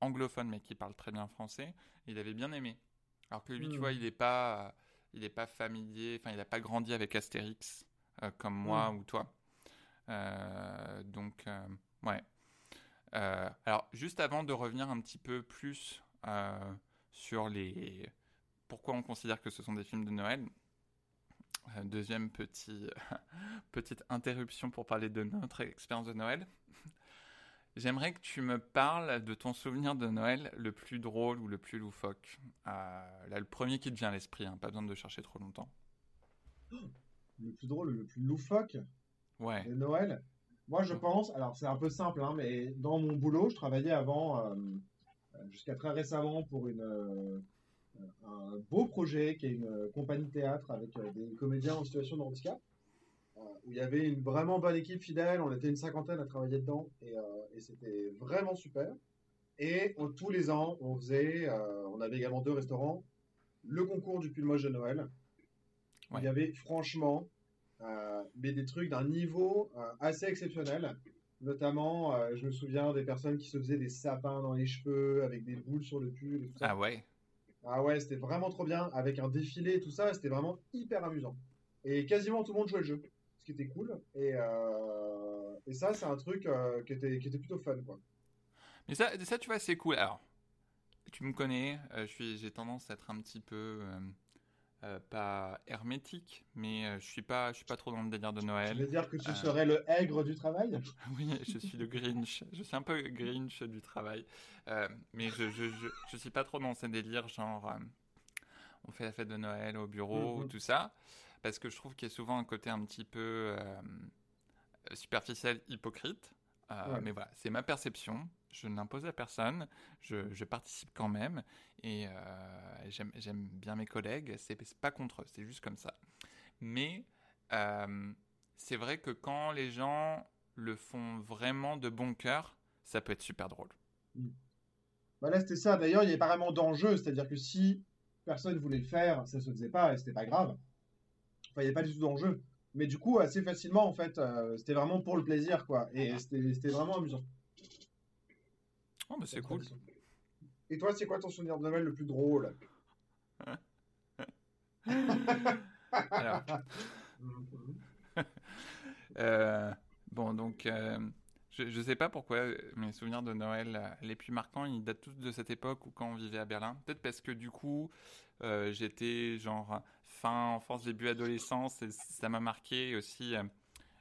anglophone, mais qui parle très bien français. Il avait bien aimé. Alors que lui, tu vois, hmm. il n'est pas, il est pas familier, enfin, il n'a pas grandi avec Astérix comme moi hmm. ou toi. donc, ouais. alors, juste avant de revenir un petit peu plus sur les pourquoi on considère que ce sont des films de Noël, euh, deuxième petit, petite interruption pour parler de notre expérience de Noël. J'aimerais que tu me parles de ton souvenir de Noël le plus drôle ou le plus loufoque. Euh, là, le premier qui te vient à l'esprit, hein, pas besoin de chercher trop longtemps. Le plus drôle, le plus loufoque? Ouais. de Noël? Moi, je pense, alors c'est un peu simple, hein, mais dans mon boulot, je travaillais avant, euh, jusqu'à très récemment, pour une, un beau projet qui est une euh, compagnie de théâtre avec euh, des comédiens en situation de handicap, euh, où il y avait une vraiment bonne équipe fidèle. On était une cinquantaine à travailler dedans et, c'était vraiment super. Et tous les ans, on faisait, on avait également deux restaurants, le concours du pull moche de Noël. Il y avait franchement mais des trucs d'un niveau assez exceptionnel. Notamment, je me souviens des personnes qui se faisaient des sapins dans les cheveux avec des boules sur le pull. Et tout ça. Ah ouais. Ah ouais, c'était vraiment trop bien, avec un défilé et tout ça, c'était vraiment hyper amusant. Et quasiment tout le monde jouait le jeu, ce qui était cool. Et, euh, et ça, c'est un truc euh, qui, était, qui était plutôt fun, quoi. Mais ça, ça tu vois, c'est cool. Alors, tu me connais, euh, j'ai tendance à être un petit peu euh, pas hermétique, mais euh, je suis pas, je suis pas trop dans le délire de Noël. Tu veux dire que tu euh, serais le aigre du travail? Oui, je suis le Grinch. Je suis un peu Grinch du travail, mais je, je, je, suis pas trop dans ces délires genre on fait la fête de Noël au bureau ou mhm. tout ça, parce que je trouve qu'il y a souvent un côté un petit peu superficiel, hypocrite. Mais voilà, c'est ma perception je n'impose à personne, je, participe quand même et euh, j'aime bien mes collègues, c'est pas contre eux, c'est juste comme ça. Mais euh, c'est vrai que quand les gens le font vraiment de bon cœur, ça peut être super drôle. Voilà, c'était ça. D'ailleurs, il y avait pas vraiment d'enjeu, c'est-à-dire que si personne voulait le faire, ça se faisait pas et c'était pas grave. Enfin, il n'y avait pas du tout d'enjeu. Mais du coup, assez facilement, en fait, euh, c'était vraiment pour le plaisir, quoi. Et c'était vraiment amusant. Oh, mais c'est cool. Et toi, c'est quoi ton souvenir de Noël le plus drôle? Alors. Euh, bon, donc, euh, je ne sais pas pourquoi mes souvenirs de Noël euh, les plus marquants, ils datent tous de cette époque où quand on vivait à Berlin. Peut-être parce que du coup, j'étais genre fin enfance, début adolescence, et ça m'a marqué aussi.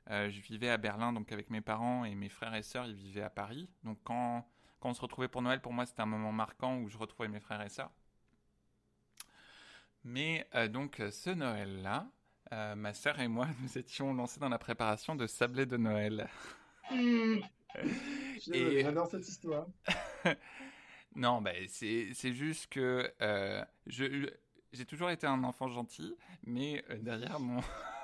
je vivais à Berlin, donc avec mes parents et mes frères et sœurs, ils vivaient à Paris. Donc quand quand on se retrouvait pour Noël, pour moi, c'était un moment marquant où je retrouvais mes frères et sœurs. Mais euh, donc, ce Noël-là, euh, ma sœur et moi, nous étions lancés dans la préparation de sablés de Noël. Et... J'adore cette histoire. non, bah, c'est juste que euh, je j'ai toujours été un enfant gentil, mais derrière mon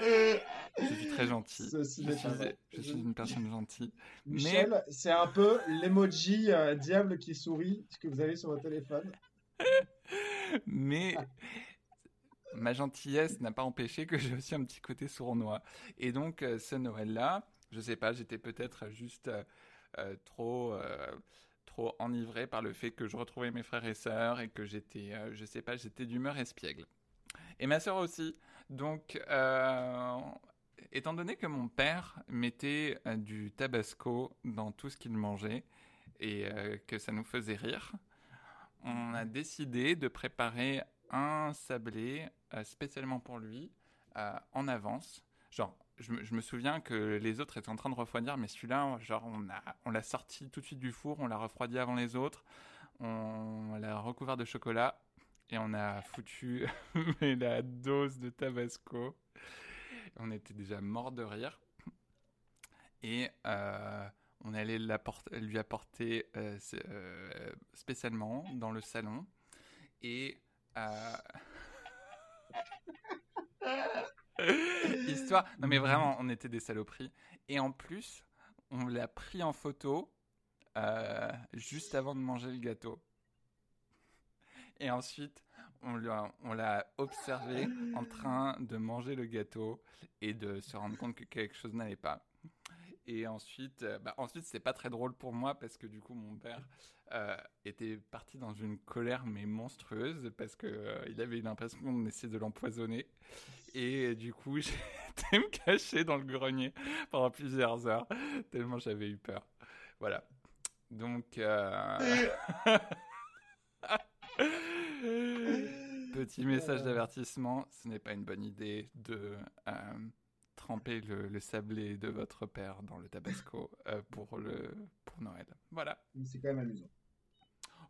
je suis très gentil. je, suis, une personne gentille. Michel, c'est un peu l'emoji euh, diable qui sourit que vous avez sur votre téléphone. Mais ma gentillesse n'a pas empêché que j'ai aussi un petit côté sournois. Et donc, euh, ce Noël-là, je sais pas, j'étais peut-être juste euh, trop trop enivré par le fait que je retrouvais mes frères et sœurs et que j'étais, je sais pas, j'étais d'humeur espiègle. Et ma sœur aussi. Donc, euh, étant donné que mon père mettait euh, du tabasco dans tout ce qu'il mangeait et euh, que ça nous faisait rire, on a décidé de préparer un sablé euh, spécialement pour lui euh, en avance. Genre, je, me- je me souviens que les autres étaient en train de refroidir, mais celui-là, genre, on on l'a sorti tout de suite du four, on l'a refroidi avant les autres, on l'a recouvert de chocolat et on a foutu la dose de tabasco. On était déjà mort de rire. Et euh, on allait lui apporter spécialement dans le salon. Et. Euh, Histoire. Non, mais vraiment, on était des saloperies. Et en plus, on l'a pris en photo euh, juste avant de manger le gâteau. Et ensuite, on l'a, on l'a observé en train de manger le gâteau et de se rendre compte que quelque chose n'allait pas. Et ensuite, euh, bah, ensuite c'était pas très drôle pour moi parce que du coup, mon père euh, était parti dans une colère mais monstrueuse parce que euh, il avait l'impression qu'on essayait de l'empoisonner. Et du coup, été me cacher dans le grenier pendant plusieurs heures tellement j'avais eu peur. Voilà. Donc. euh, Petit message d'avertissement, ce n'est pas une bonne idée de euh, tremper le, le sablé de votre père dans le tabasco euh, pour, le, pour Noël. Voilà. C'est quand même amusant.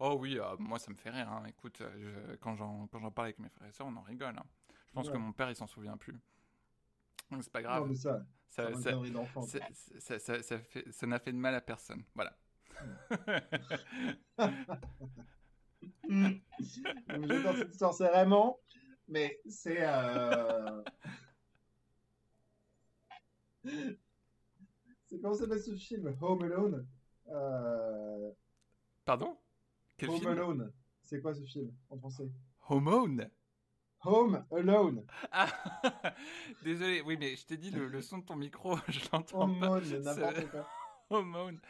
Oh oui, euh, moi ça me fait rire. hein. Écoute, je- quand j'en parle avec mes frères et sœurs, on en rigole. hein. Je pense Ouais. que mon père il s'en souvient plus. Donc c'est pas Non, grave. mais ça, ça, ça, ça, ça- fait- ça n'a fait de mal à personne. Voilà. J'adore cette histoire, c'est vraiment, mais c'est. euh, C'est comment s'appelle ce film? Home Alone? Euh, Pardon? Quel Home film? Alone. C'est quoi ce film en français? Home Alone? Ah Désolé, oui, mais je t'ai dit le, le son de ton micro, je l'entends Home pas. Alone, n'importe quoi. Hormone.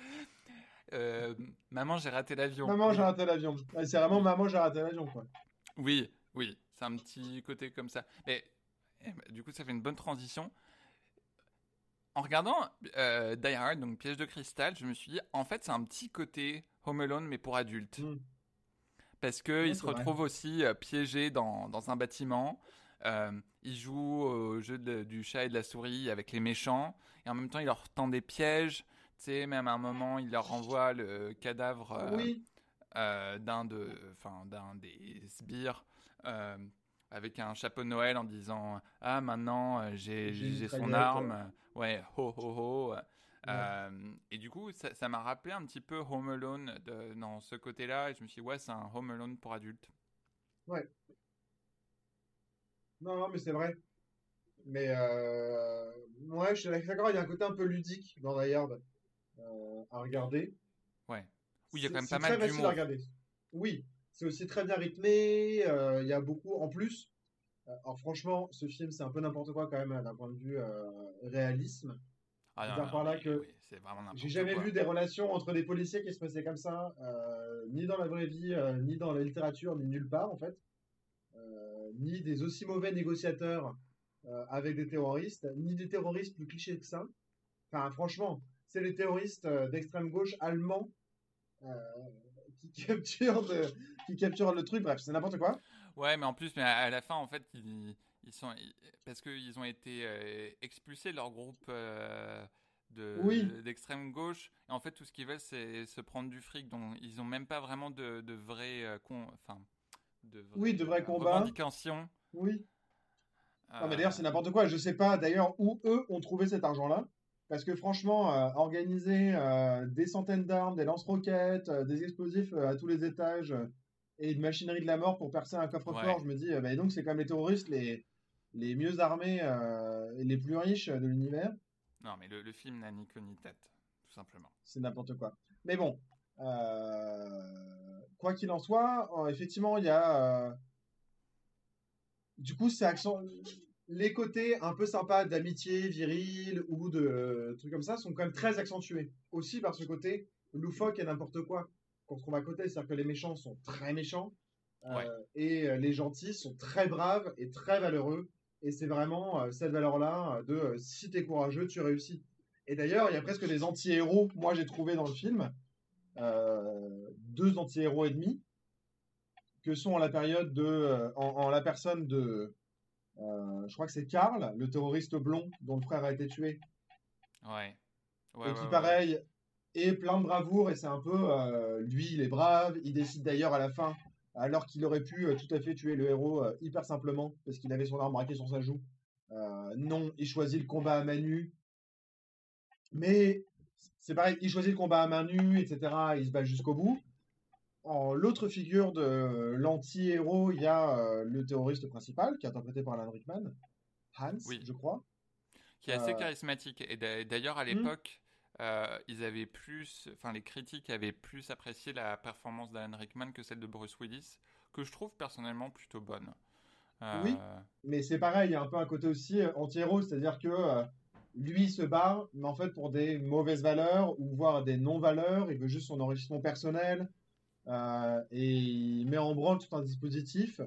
Euh, maman, j'ai raté l'avion. Maman, j'ai raté l'avion. C'est vraiment maman, j'ai raté l'avion, quoi. Oui, oui, c'est un petit côté comme ça. Mais eh du coup, ça fait une bonne transition. En regardant euh, Die Hard, donc Piège de cristal, je me suis dit, en fait, c'est un petit côté Home Alone, mais pour adultes. Mm. Parce que Ouais, il c'est se vrai. retrouve aussi euh, piégé dans, dans un bâtiment. Euh, il joue au jeu de- du chat et de la souris avec les méchants. Et en même temps, il leur tend des pièges. Tu sais, même à un moment, il leur renvoie le cadavre euh, Oui, euh, d'un de, d'un des sbires avec un chapeau de Noël en disant ah maintenant euh, j'ai son arme. ouais. Ho ho ho. Euh, et du coup ça m'a rappelé un petit peu Home Alone de- dans ce côté-là. Et je me suis dit ouais c'est un Home Alone pour adultes. Non, non, mais c'est vrai. Mais euh... ouais, je suis d'accord, il y a un côté un peu ludique dans Die Hard euh, à regarder. ouais. Oui, il y a quand même pas mal d'humour. à regarder. Oui, c'est aussi très bien rythmé. euh, Il y a beaucoup. En plus, euh, alors franchement, ce film, c'est un peu n'importe quoi quand même d'un point de vue euh, réalisme. ah, non, non, par là que oui, J'ai jamais quoi. vu des relations entre des policiers qui se passaient comme ça, euh, ni dans la vraie vie, euh, ni dans la littérature, ni nulle part en fait. Euh, ni des aussi mauvais négociateurs euh, avec des terroristes, ni des terroristes plus clichés que ça. Enfin, franchement, c'est les terroristes euh, d'extrême gauche allemands euh, qui capturent, de- qui capturent le truc. Bref, c'est n'importe quoi. Ouais, mais en plus, mais à, la fin, en fait, ils, ils sont ils- parce qu'ils ont été euh, expulsés de leur groupe euh, de Oui. d'extrême gauche. Et en fait, tout ce qu'ils veulent, c'est se prendre du fric. Donc, ils ont même pas vraiment de, de vrais, euh, con- enfin, de vrais, Oui, de vrais euh, combats. Oui. Non, mais Euh, d'ailleurs, c'est n'importe quoi. Je sais pas d'ailleurs où eux ont trouvé cet argent-là. Parce que franchement, euh, organiser euh, des centaines d'armes, des lance-roquettes, euh, des explosifs à tous les étages et une machinerie de la mort pour percer un coffre-fort, Ouais. je me dis, bah, donc c'est quand même les terroristes les, les mieux armés et les plus riches de l'univers. Non, mais le, le film n'a ni queue ni tête, tout simplement. C'est n'importe quoi. Mais bon, quoi qu'il en soit, effectivement, il y a. Du coup, c'est accent. Les côtés un peu sympas d'amitié viril ou de euh, trucs comme ça sont quand même très accentués. Aussi par ce côté loufoque et n'importe quoi qu'on trouve à côté. C'est-à-dire que les méchants sont très méchants euh, Ouais. et euh, les gentils sont très braves et très valeureux Et c'est vraiment cette valeur-là de si t'es courageux, tu réussis. Et d'ailleurs, il y a presque des anti-héros, moi j'ai trouvé dans le film, deux anti-héros et demi, que sont en la période de, en, la personne de, je crois que c'est Karl, le terroriste blond dont le frère a été tué. Ouais. et qui, pareil, est plein de bravoure et c'est un peu, lui, il est brave, il décide d'ailleurs à la fin alors qu'il aurait pu euh, tout à fait tuer le héros euh, hyper simplement, parce qu'il avait son arme braquée sur sa joue. Euh, non, il choisit le combat à main nue. Mais c'est pareil, il choisit le combat à main nue, etc. Il se bat jusqu'au bout. En l'autre figure de l'anti-héros, il y a le terroriste principal, qui est interprété par Alan Rickman, Hans, je crois. Qui est assez charismatique. Et d'ailleurs, à hmm. l'époque, euh, ils avaient plus, enfin les critiques avaient plus apprécié la performance d'Alan Rickman que celle de Bruce Willis, que je trouve personnellement plutôt bonne. Euh, oui, mais c'est pareil, il y a un peu un côté aussi euh, anti-héros, c'est-à-dire que lui se bat, mais en fait pour des mauvaises valeurs ou voire des non-valeurs, il veut juste son enrichissement personnel et il met en branle tout un dispositif,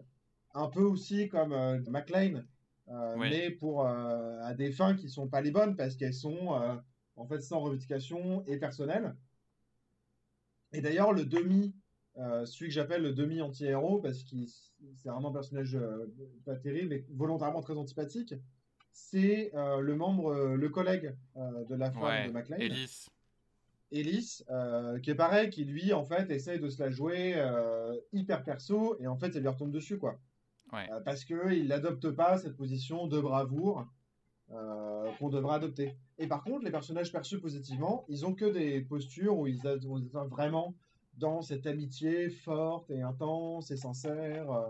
un peu aussi comme McLean, mais pour à des fins qui sont pas les bonnes parce qu'elles sont en fait sans revendication et personnel. Et d'ailleurs, le demi, euh, celui que j'appelle le demi anti-héros, parce que c'est vraiment un personnage euh, pas terrible et volontairement très antipathique, c'est euh, le membre, le collègue de la femme de McLean. Ellis. Ellis, qui est pareil, qui lui, en fait, essaye de se la jouer hyper perso, et en fait, ça lui retombe dessus, quoi. parce qu'il n'adopte pas cette position de bravoure euh, qu'on devrait adopter. Et par contre, les personnages perçus positivement, ils ont que des postures où ils sont vraiment dans cette amitié forte et intense et sincère. Euh,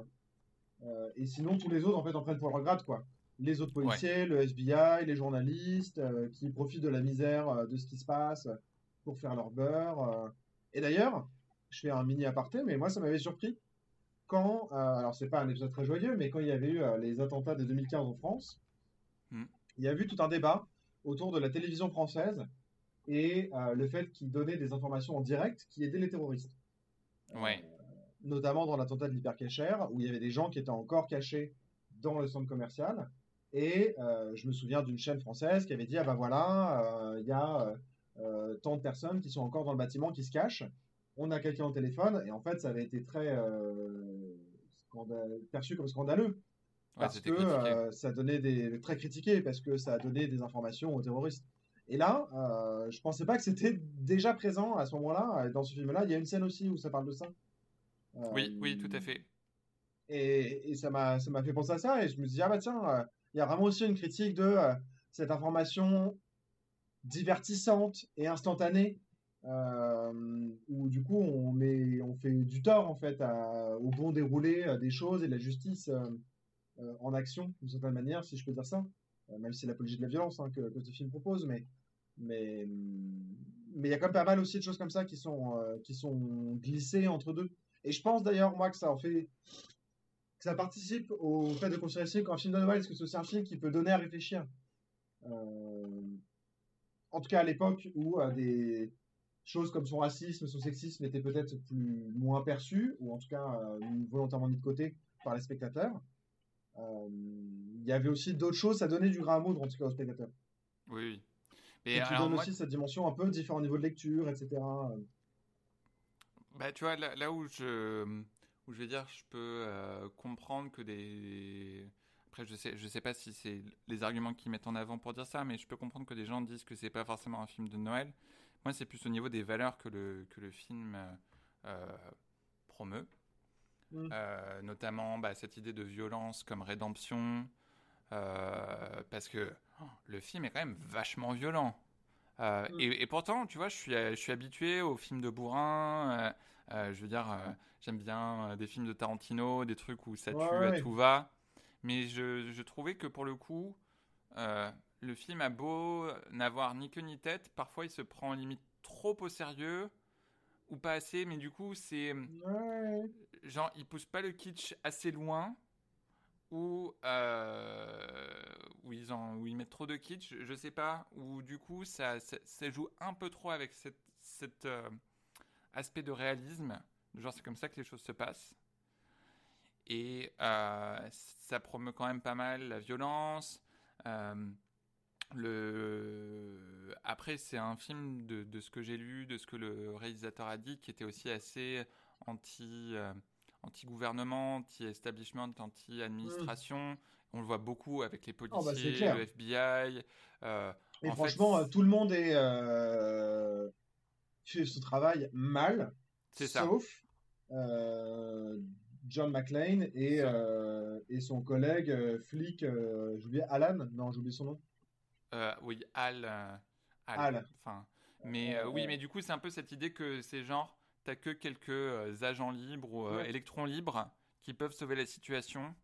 euh, et sinon, tous les autres, en fait, en prennent pour leur grade, quoi. Les autres policiers, le FBI, les journalistes, qui profitent de la misère de ce qui se passe pour faire leur beurre. Et d'ailleurs, je fais un mini aparté, mais moi, ça m'avait surpris quand, alors c'est pas un épisode très joyeux, mais quand il y avait eu les attentats de 2015 en France, hmm il y a eu tout un débat autour de la télévision française et euh, le fait qu'ils donnaient des informations en direct qui aidaient les terroristes. Euh, ouais. notamment dans l'attentat de l'hypercachère, où il y avait des gens qui étaient encore cachés dans le centre commercial. Et euh, je me souviens d'une chaîne française qui avait dit Ah ben voilà, il y a tant de personnes qui sont encore dans le bâtiment qui se cachent. On a quelqu'un au téléphone. Et en fait, ça avait été très perçu comme scandaleux parce que euh, ça donnait des très critiqué parce que ça a donné des informations aux terroristes. Et là, euh, je pensais pas que c'était déjà présent à ce moment-là. Dans ce film-là, il y a une scène aussi où ça parle de ça. oui, oui, tout à fait. Et, et ça m'a fait penser à ça et je me dis ah bah tiens, euh, il y a vraiment aussi une critique de euh, cette information divertissante et instantanée où du coup on met on fait du tort en fait au bon déroulé des choses et de la justice euh, en action, d'une certaine manière, si je peux dire ça, euh, même si c'est l'apologie de la violence hein, que, que, ce film propose, mais mais mais il y a quand même pas mal aussi de choses comme ça qui sont euh, qui sont glissées entre deux. Et je pense d'ailleurs moi que ça en fait que ça participe au fait de considérer qu'un film de Noël, est-ce que c'est aussi un film qui peut donner à réfléchir. En tout cas à l'époque où des choses comme son racisme, son sexisme étaient peut-être plus moins perçues ou en tout cas volontairement mis de côté par les spectateurs. Euh, il y avait aussi d'autres choses, ça donnait du grain à moudre en tout cas aux spectateurs. Oui, oui. Et, tu donnes aussi cette dimension un peu différents niveaux de lecture, etc. Bah, tu vois, là, où, je, où je vais dire, je peux euh, comprendre que des. Après, je sais, je sais pas si c'est les arguments qu'ils mettent en avant pour dire ça, mais je peux comprendre que des gens disent que c'est pas forcément un film de Noël. Moi, c'est plus au niveau des valeurs que le, que le film euh, promeut. Mm. Euh, notamment bah, cette idée de violence comme rédemption, euh, parce que oh, le film est quand même vachement violent. Euh, mm. et, pourtant, tu vois, je suis, je suis habitué aux films de bourrin. je veux dire, j'aime bien des films de Tarantino, des trucs où ça tue à tout va. Mais je, je, trouvais que pour le coup, le film a beau n'avoir ni queue ni tête, parfois il se prend limite trop au sérieux ou pas assez, mais du coup, c'est. Genre, il pousse pas le kitsch assez loin, ou. Euh, où, ils en, où ils mettent trop de kitsch, je sais pas, ou du coup, ça, ça, joue un peu trop avec cet cette, euh, aspect de réalisme. Genre, c'est comme ça que les choses se passent. Et ça promeut quand même pas mal la violence. le... Après, c'est un film de, de ce que j'ai lu, de ce que le réalisateur a dit, qui était aussi assez anti, anti-gouvernement, anti-establishment, anti-administration. On le voit beaucoup avec les Oh, bah, policiers, clair. le FBI. euh, Et en franchement, fait, euh, tout le monde est euh, fait ce travail mal, sauf euh, John McClane et, euh, et son collègue euh, flic, euh, j'ai oublié Alan, non, j'ai oublié son nom. Euh, oui, Al. Al. Enfin, mais oui, mais du coup, c'est un peu cette idée que c'est genre, t'as que quelques agents libres ou Ouais. électrons libres qui peuvent sauver la situation.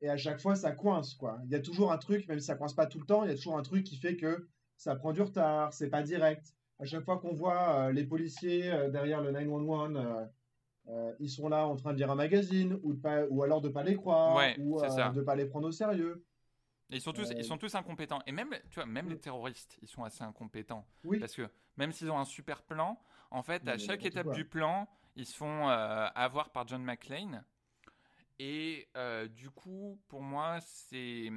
Et à chaque fois, ça coince, quoi. Il y a toujours un truc, même si ça coince pas tout le temps, il y a toujours un truc qui fait que ça prend du retard, c'est pas direct. À chaque fois qu'on voit les policiers derrière le 911, euh, euh, ils sont là en train de lire un magazine, ou, de pas, ou alors de pas les croire, Ouais, ou euh, de pas les prendre au sérieux. Et ils sont tous, Euh, ils sont tous incompétents. Et même, tu vois, même Mm. les terroristes, ils sont assez incompétents. Oui, Parce que même s'ils ont un super plan, en fait, à chaque étape quoi. du plan, ils se font euh, avoir par John McClane. Et euh, du coup, pour moi, c'est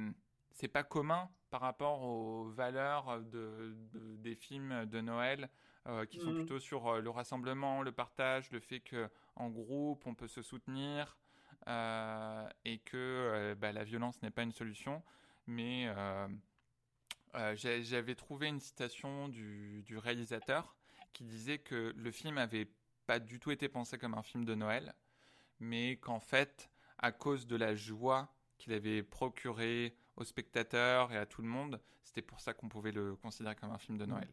c'est pas commun par rapport aux valeurs de, de- des films de Noël euh, qui sont Mhm. plutôt sur euh, le rassemblement, le partage, le fait que en groupe on peut se soutenir euh, et que euh, bah, la violence n'est pas une solution. Mais euh, j'avais trouvé une citation du, du réalisateur qui disait que le film avait pas du tout été pensé comme un film de Noël, mais qu'en fait, à cause de la joie qu'il avait procurée aux spectateurs et à tout le monde, c'était pour ça qu'on pouvait le considérer comme un film de Noël.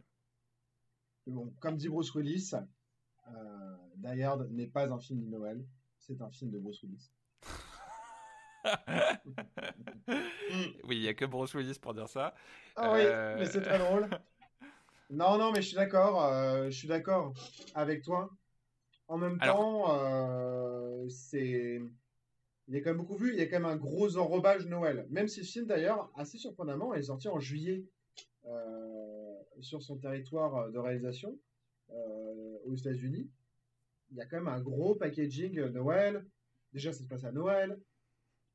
Mais bon, comme dit Bruce Willis, Die Hard n'est pas un film de Noël, c'est un film de Bruce Willis. oui, il y a que Bruce Willis pour dire ça. Ah oui, Euh, mais c'est très drôle. Non, non, mais je suis d'accord, euh, je suis d'accord avec toi. En même Alors- temps, euh, c'est, il est quand même beaucoup vu. Il y a quand même un gros enrobage Noël. Même si le film, d'ailleurs, assez surprenamment, est sorti en juillet euh, sur son territoire de réalisation euh, aux États-Unis. Il y a quand même un gros packaging Noël. Déjà, ça se passe à Noël.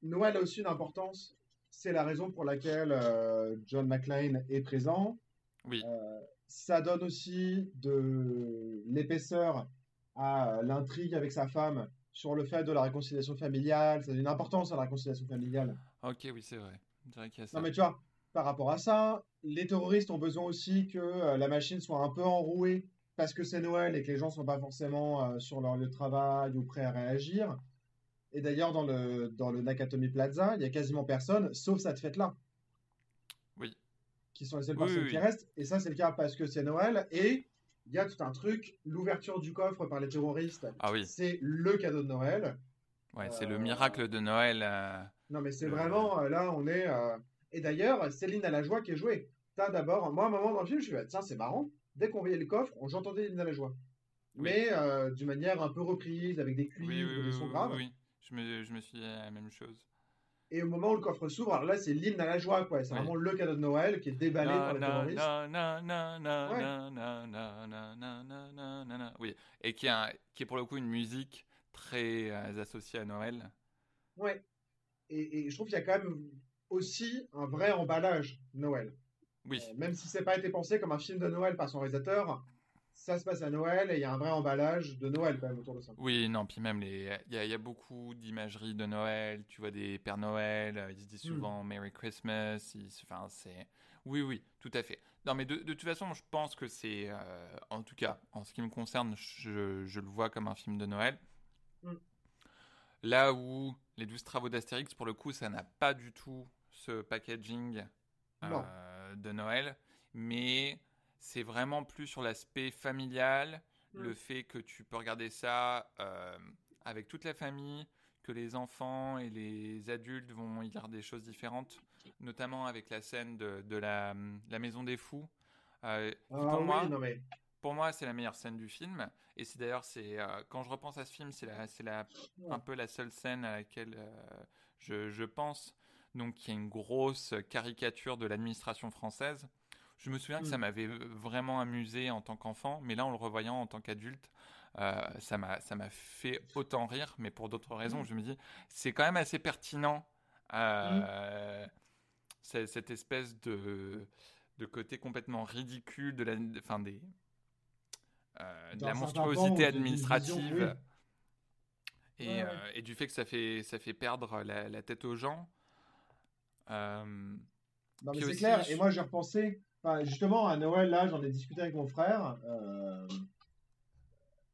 Noël a aussi une importance. C'est la raison pour laquelle euh, John McClane est présent. Oui, Euh, ça donne aussi de l'épaisseur à l'intrigue avec sa femme sur le fait de la réconciliation familiale. Ça donne une importance à la réconciliation familiale. ok, oui, c'est vrai. Qu'il y a ça. Non, mais tu vois, par rapport à ça, les terroristes ont besoin aussi que euh, la machine soit un peu enrouée parce que c'est Noël et que les gens sont pas forcément euh, sur leur lieu de travail ou prêts à réagir. Et d'ailleurs, dans le, dans le Nakatomi Plaza, il y a quasiment personne, sauf cette fête-là, Oui, qui sont les seules Oui, personnes oui, qui oui. restent. Et ça, c'est le cas parce que c'est Noël. Et il y a tout un truc, l'ouverture du coffre par les terroristes, ah oui, c'est le cadeau de Noël. ouais, c'est le Euh, miracle de Noël. euh, Non, mais c'est vraiment, là, on est... euh, Et d'ailleurs, Céline à la joie qui est jouée. T'as d'abord, moi, à un moment dans le film, je me suis dit, tiens, c'est marrant dès qu'on voyait le coffre, j'entendais l'hymne à la joie. Mais euh, d'une manière un peu reprise, avec des cuivres, oui, oui, des sons graves. Oui, Je, me, suis dit la même chose. Et au moment où le coffre s'ouvre, alors là, c'est l'hymne à la joie, quoi. C'est vraiment le cadeau de Noël qui est déballé par les terroristes. Oui, et qui, est pour le coup une musique très associée à Noël. Ouais. Et, et je trouve qu'il y a quand même aussi un vrai emballage Noël. Oui, Euh, même si c'est pas été pensé comme un film de Noël par son réalisateur, ça se passe à Noël et il y a un vrai emballage de Noël quand même autour de ça. oui, non, puis même les, il y a, y a beaucoup d'imagerie de Noël. Tu vois des Pères Noël, euh, ils se disent Mm. souvent Merry Christmas. ils Enfin, c'est, oui, oui, tout à fait. Non, mais de, de toute façon, je pense que c'est, euh, en tout cas, en ce qui me concerne, je, je le vois comme un film de Noël. Mm. Là où les 12 travaux d'Astérix, pour le coup, ça n'a pas du tout ce packaging Non. euh, de Noël, mais c'est vraiment plus sur l'aspect familial, Mm. le fait que tu peux regarder ça euh, avec toute la famille, que les enfants et les adultes vont y regarder des choses différentes, notamment avec la scène de, de la, la Maison des Fous. Euh, Ah pour oui, moi, non mais pour moi, c'est la meilleure scène du film. Et c'est d'ailleurs, c'est euh, quand je repense à ce film, c'est la, c'est la, un peu la seule scène à laquelle euh, je, je pense. Donc, il y a une grosse caricature de l'administration française. Je me souviens que ça Mm. m'avait vraiment amusé en tant qu'enfant, mais là, en le revoyant en tant qu'adulte, ça m'a ça m'a fait autant rire, mais pour d'autres raisons. Je me dis, c'est quand même assez pertinent. Mmh. Cette espèce de, de côté complètement ridicule de la, fin des, de la monstruosité administrative et, et, du fait que ça fait, ça fait perdre la, la tête aux gens. Euh, non, mais c'est clair. Et moi, j'ai repensé, justement, à Noël, là, j'en ai discuté avec mon frère. Euh...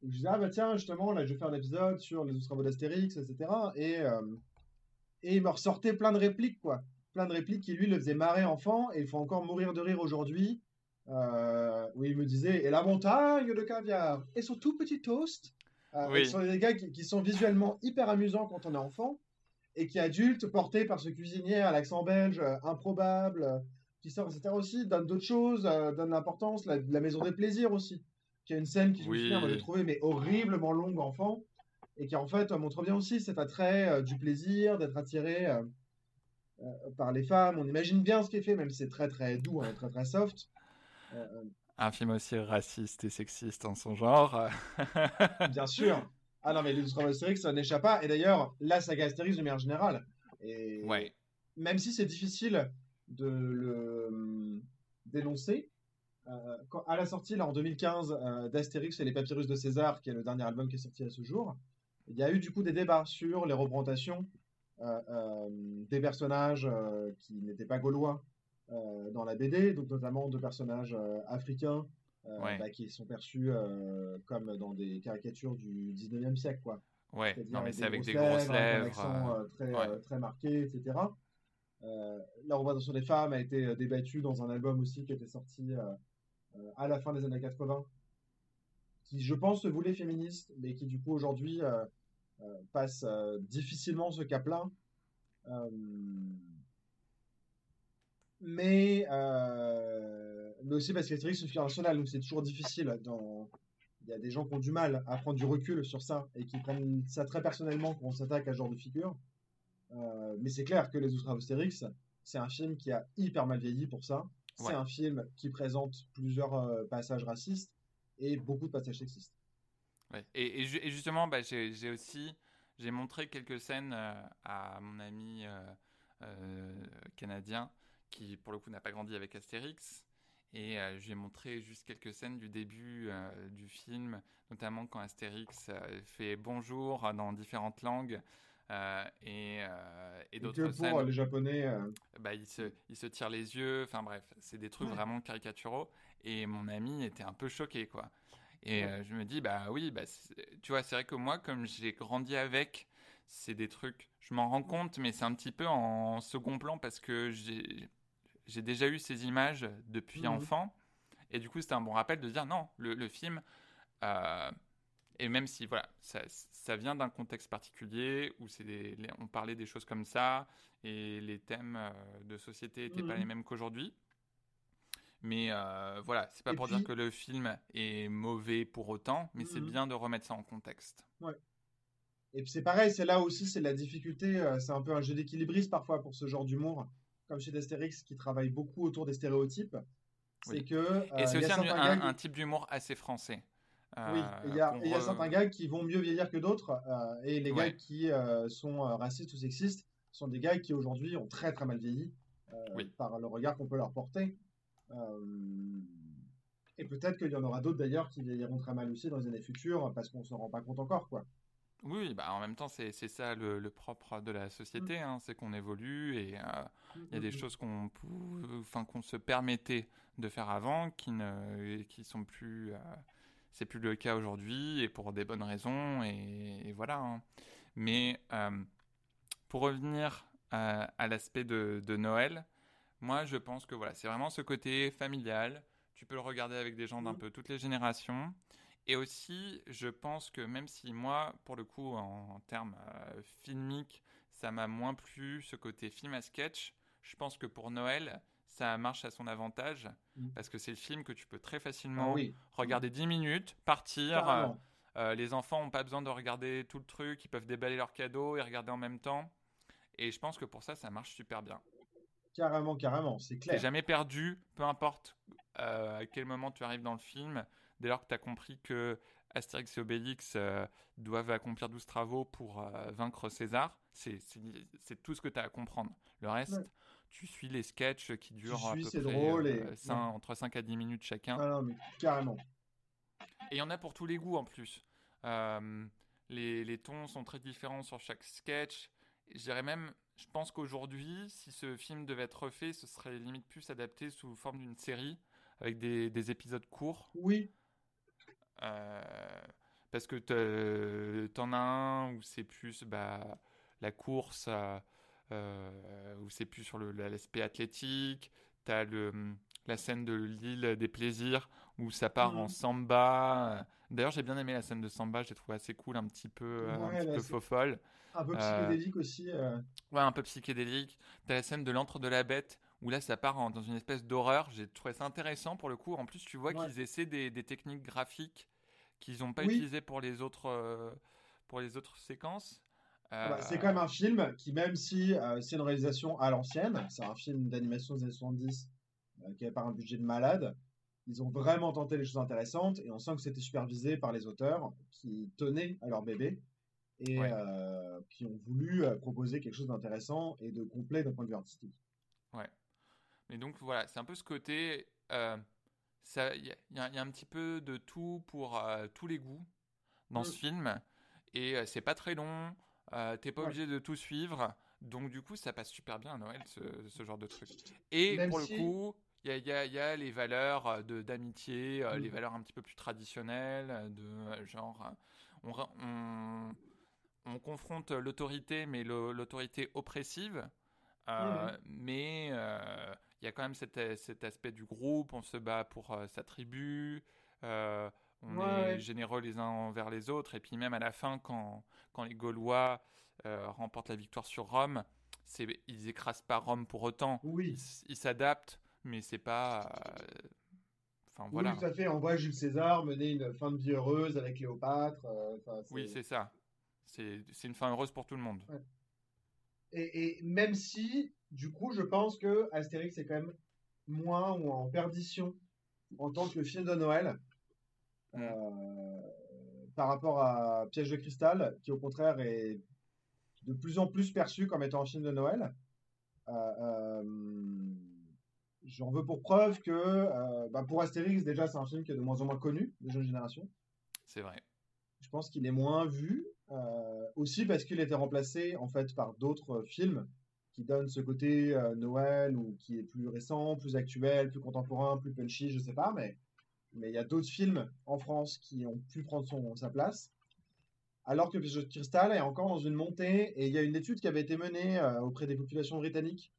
Je disais, ah bah tiens, justement, là, je vais faire un épisode sur les travaux d'Astérix, etc. Et, euh... et il me ressortait plein de répliques, quoi. Plein de répliques qui, lui, le faisaient marrer enfant. Et il faut encore mourir de rire aujourd'hui. Euh, où il me disait, et la montagne de caviar, et son tout petit toast. Euh, oui. Ce sont des gars qui, qui, sont visuellement hyper amusants quand on est enfant et qui adulte, porté par ce cuisinier à l'accent belge euh, improbable, euh, qui sort, etc. aussi, donne d'autres choses, euh, donne l'importance, la, la, maison des plaisirs aussi, qui a une scène qui, je me souviens, j'ai trouvé mais horriblement longue enfant, et qui en fait montre bien aussi cet attrait du plaisir, d'être attiré par les femmes. On imagine bien ce qui est fait, même si c'est très très doux, hein, très très soft. Un film aussi raciste et sexiste en son genre. bien sûr. Ah non, mais Astérix, ça n'échappe pas. Et d'ailleurs, la saga Astérix de manière générale. Et ouais. Même si c'est difficile de le hum, dénoncer, euh, quand, à la sortie, là, en 2015, euh, d'Astérix et les Papyrus de César, qui est le dernier album qui est sorti à ce jour, il y a eu du coup des débats sur les représentations euh, des personnages qui n'étaient pas gaulois dans la BD, donc notamment de personnages africains euh, bah, qui sont perçus euh, comme dans des caricatures du 19e siècle. Quoi. Ouais, non, mais c'est avec des grosses lèvres. Un accent euh, très, très marqué, etc. la représentation des femmes a été débattue dans un album aussi qui était sorti à la fin des années 80, qui, je pense, se voulait féministe, mais qui, du coup, aujourd'hui, passe difficilement ce cap-là. mais mais aussi parce qu'Astérix c'est une figure nationale, donc c'est toujours difficile. Dans... Il y a des gens qui ont du mal à prendre du recul sur ça et qui prennent ça très personnellement quand on s'attaque à ce genre de figure. Euh, mais c'est clair que Les Outre Astérix, c'est un film qui a hyper mal vieilli pour ça. C'est un film qui présente plusieurs euh, passages racistes et beaucoup de passages sexistes. Ouais. Et, et, justement, bah, j'ai aussi j'ai montré quelques scènes euh, à mon ami canadien qui, pour le coup, n'a pas grandi avec Astérix et euh, je lui ai montré juste quelques scènes du début euh, du film, notamment quand Astérix euh, fait bonjour dans différentes langues. et, et d'autres scènes. Pour les Japonais. Bah, il, se, il se tire les yeux. Enfin bref, c'est des trucs vraiment caricaturaux. Et mon ami était un peu choqué, quoi. Et je me dis, bah oui, bah, tu vois, c'est vrai que moi, comme j'ai grandi avec, c'est des trucs, je m'en rends compte, mais c'est un petit peu en second plan parce que j'ai j'ai déjà eu ces images depuis mhm. enfant. Et du coup, c'était un bon rappel de dire non, le, film, euh, et même si voilà, ça, ça vient d'un contexte particulier où c'est on parlait des choses comme ça et les thèmes euh, de société n'étaient pas mhm. les mêmes qu'aujourd'hui. Mais euh, voilà, c'est pas pour dire que le film est mauvais pour autant, mais c'est mhm. bien de remettre ça en contexte. Ouais. Et puis c'est pareil, c'est là aussi, c'est la difficulté, euh, c'est un peu un jeu d'équilibriste parfois pour ce genre d'humour comme chez Astérix, qui travaille beaucoup autour des stéréotypes. C'est que. Et c'est euh, aussi un, type d'humour assez français. Euh, oui, il y, a, certains gars qui vont mieux vieillir que d'autres, euh, et les gars qui sont racistes ou sexistes sont des gars qui aujourd'hui ont très très mal vieilli par le regard qu'on peut leur porter. et peut-être qu'il y en aura d'autres d'ailleurs qui vieilliront très mal aussi dans les années futures parce qu'on s'en rend pas compte encore, quoi. Oui, bah en même temps, c'est ça le, propre de la société, mm. hein, c'est qu'on évolue et euh, il y a des mm. choses qu'on enfin, qu'on se permettait de faire avant qui ne qui sont plus. Euh, c'est plus le cas aujourd'hui et pour des bonnes raisons et, voilà. Hein. Mais euh, pour revenir à, l'aspect de, de, Noël, moi je pense que voilà, c'est vraiment ce côté familial. Tu peux le regarder avec des gens d'un mm. peu toutes les générations. Et aussi, je pense que même si moi, pour le coup, en, termes euh, filmiques, ça m'a moins plu ce côté film à sketch, je pense que pour Noël, ça marche à son avantage mm. parce que c'est le film que tu peux très facilement ah regarder 10 minutes, partir. Euh, euh, les enfants n'ont pas besoin de regarder tout le truc, ils peuvent déballer leurs cadeaux et regarder en même temps. Et je pense que pour ça, ça marche super bien. Carrément, carrément, c'est clair. T'es jamais perdu, peu importe à quel moment tu arrives dans le film dès lors que tu as compris que Astérix et Obélix euh, doivent accomplir 12 travaux pour euh, vaincre César. C'est tout ce que tu as à comprendre. Le reste, tu suis les sketchs qui durent à peu près drôle et... entre 5 à 10 minutes chacun. Ah non, mais carrément. Et il y en a pour tous les goûts en plus. Les, les, tons sont très différents sur chaque sketch. Je dirais même, je pense qu'aujourd'hui, si ce film devait être refait, ce serait limite plus adapté sous forme d'une série avec des, des, épisodes courts. Oui. Euh, parce que t'en as un où c'est plus bah, la course, euh, euh, où c'est plus sur l'aspect athlétique. T'as le, la scène de l'île des plaisirs où ça part en mhm. samba. D'ailleurs, j'ai bien aimé la scène de samba, j'ai trouvé assez cool, un petit peu, un petit peu faux folle. Un peu psychédélique aussi. Ouais, un peu psychédélique. T'as la scène de l'antre de la bête où là ça part dans une espèce d'horreur. J'ai trouvé ça intéressant pour le coup. En plus, tu vois qu'ils essaient des, des, techniques graphiques qu'ils n'ont pas utilisées pour les autres euh, pour les autres séquences. Ah bah, c'est quand même un film qui, même si euh, c'est une réalisation à l'ancienne, c'est un film d'animation des années 70 euh, qui avait pas un budget de malade. Ils ont vraiment tenté les choses intéressantes et on sent que c'était supervisé par les auteurs qui tenaient à leur bébé et qui ont voulu proposer quelque chose d'intéressant et de complet d'un point de vue artistique. Ouais. Mais donc voilà, c'est un peu ce côté. Euh, il y, y, a un petit peu de tout pour euh, tous les goûts dans ce mm. film. Et euh, c'est pas très long. T'es pas obligé de tout suivre. Donc du coup, ça passe super bien à Noël, ce, ce genre de truc. Et pour le coup, il y, y, y a, les valeurs d'amitié, mm. les valeurs un petit peu plus traditionnelles, de genre, on, on, on confronte l'autorité, mais l'autorité oppressive. Mm. Mais il y a quand même cet, cet, aspect du groupe, on se bat pour euh, sa tribu, euh, on est généreux les uns envers les autres, et puis même à la fin, quand, quand les Gaulois euh, remportent la victoire sur Rome, ils écrasent pas Rome pour autant, oui. ils s'adaptent, mais c'est pas... Enfin, voilà. Oui, tout à fait. On voit Jules César mener une fin de vie heureuse avec Cléopâtre. oui, c'est ça. C'est une fin heureuse pour tout le monde. Et, et, même si du coup, je pense que Astérix est quand même moins ou en perdition en tant que film de Noël euh, par rapport à Piège de cristal, qui au contraire est de plus en plus perçu comme étant un film de Noël. Euh, euh, j'en veux pour preuve que bah, pour Astérix, déjà, c'est un film qui est de moins en moins connu des jeunes générations. C'est vrai. Je pense qu'il est moins vu, aussi parce qu'il a été remplacé en fait par d'autres films qui donne ce côté euh, Noël ou qui est plus récent, plus actuel, plus contemporain, plus punchy, je sais pas, mais mais il y a d'autres films en France qui ont pu prendre son, sa place. Alors que Piège de cristal est encore dans une montée, et il y a une étude qui avait été menée euh, auprès des populations britanniques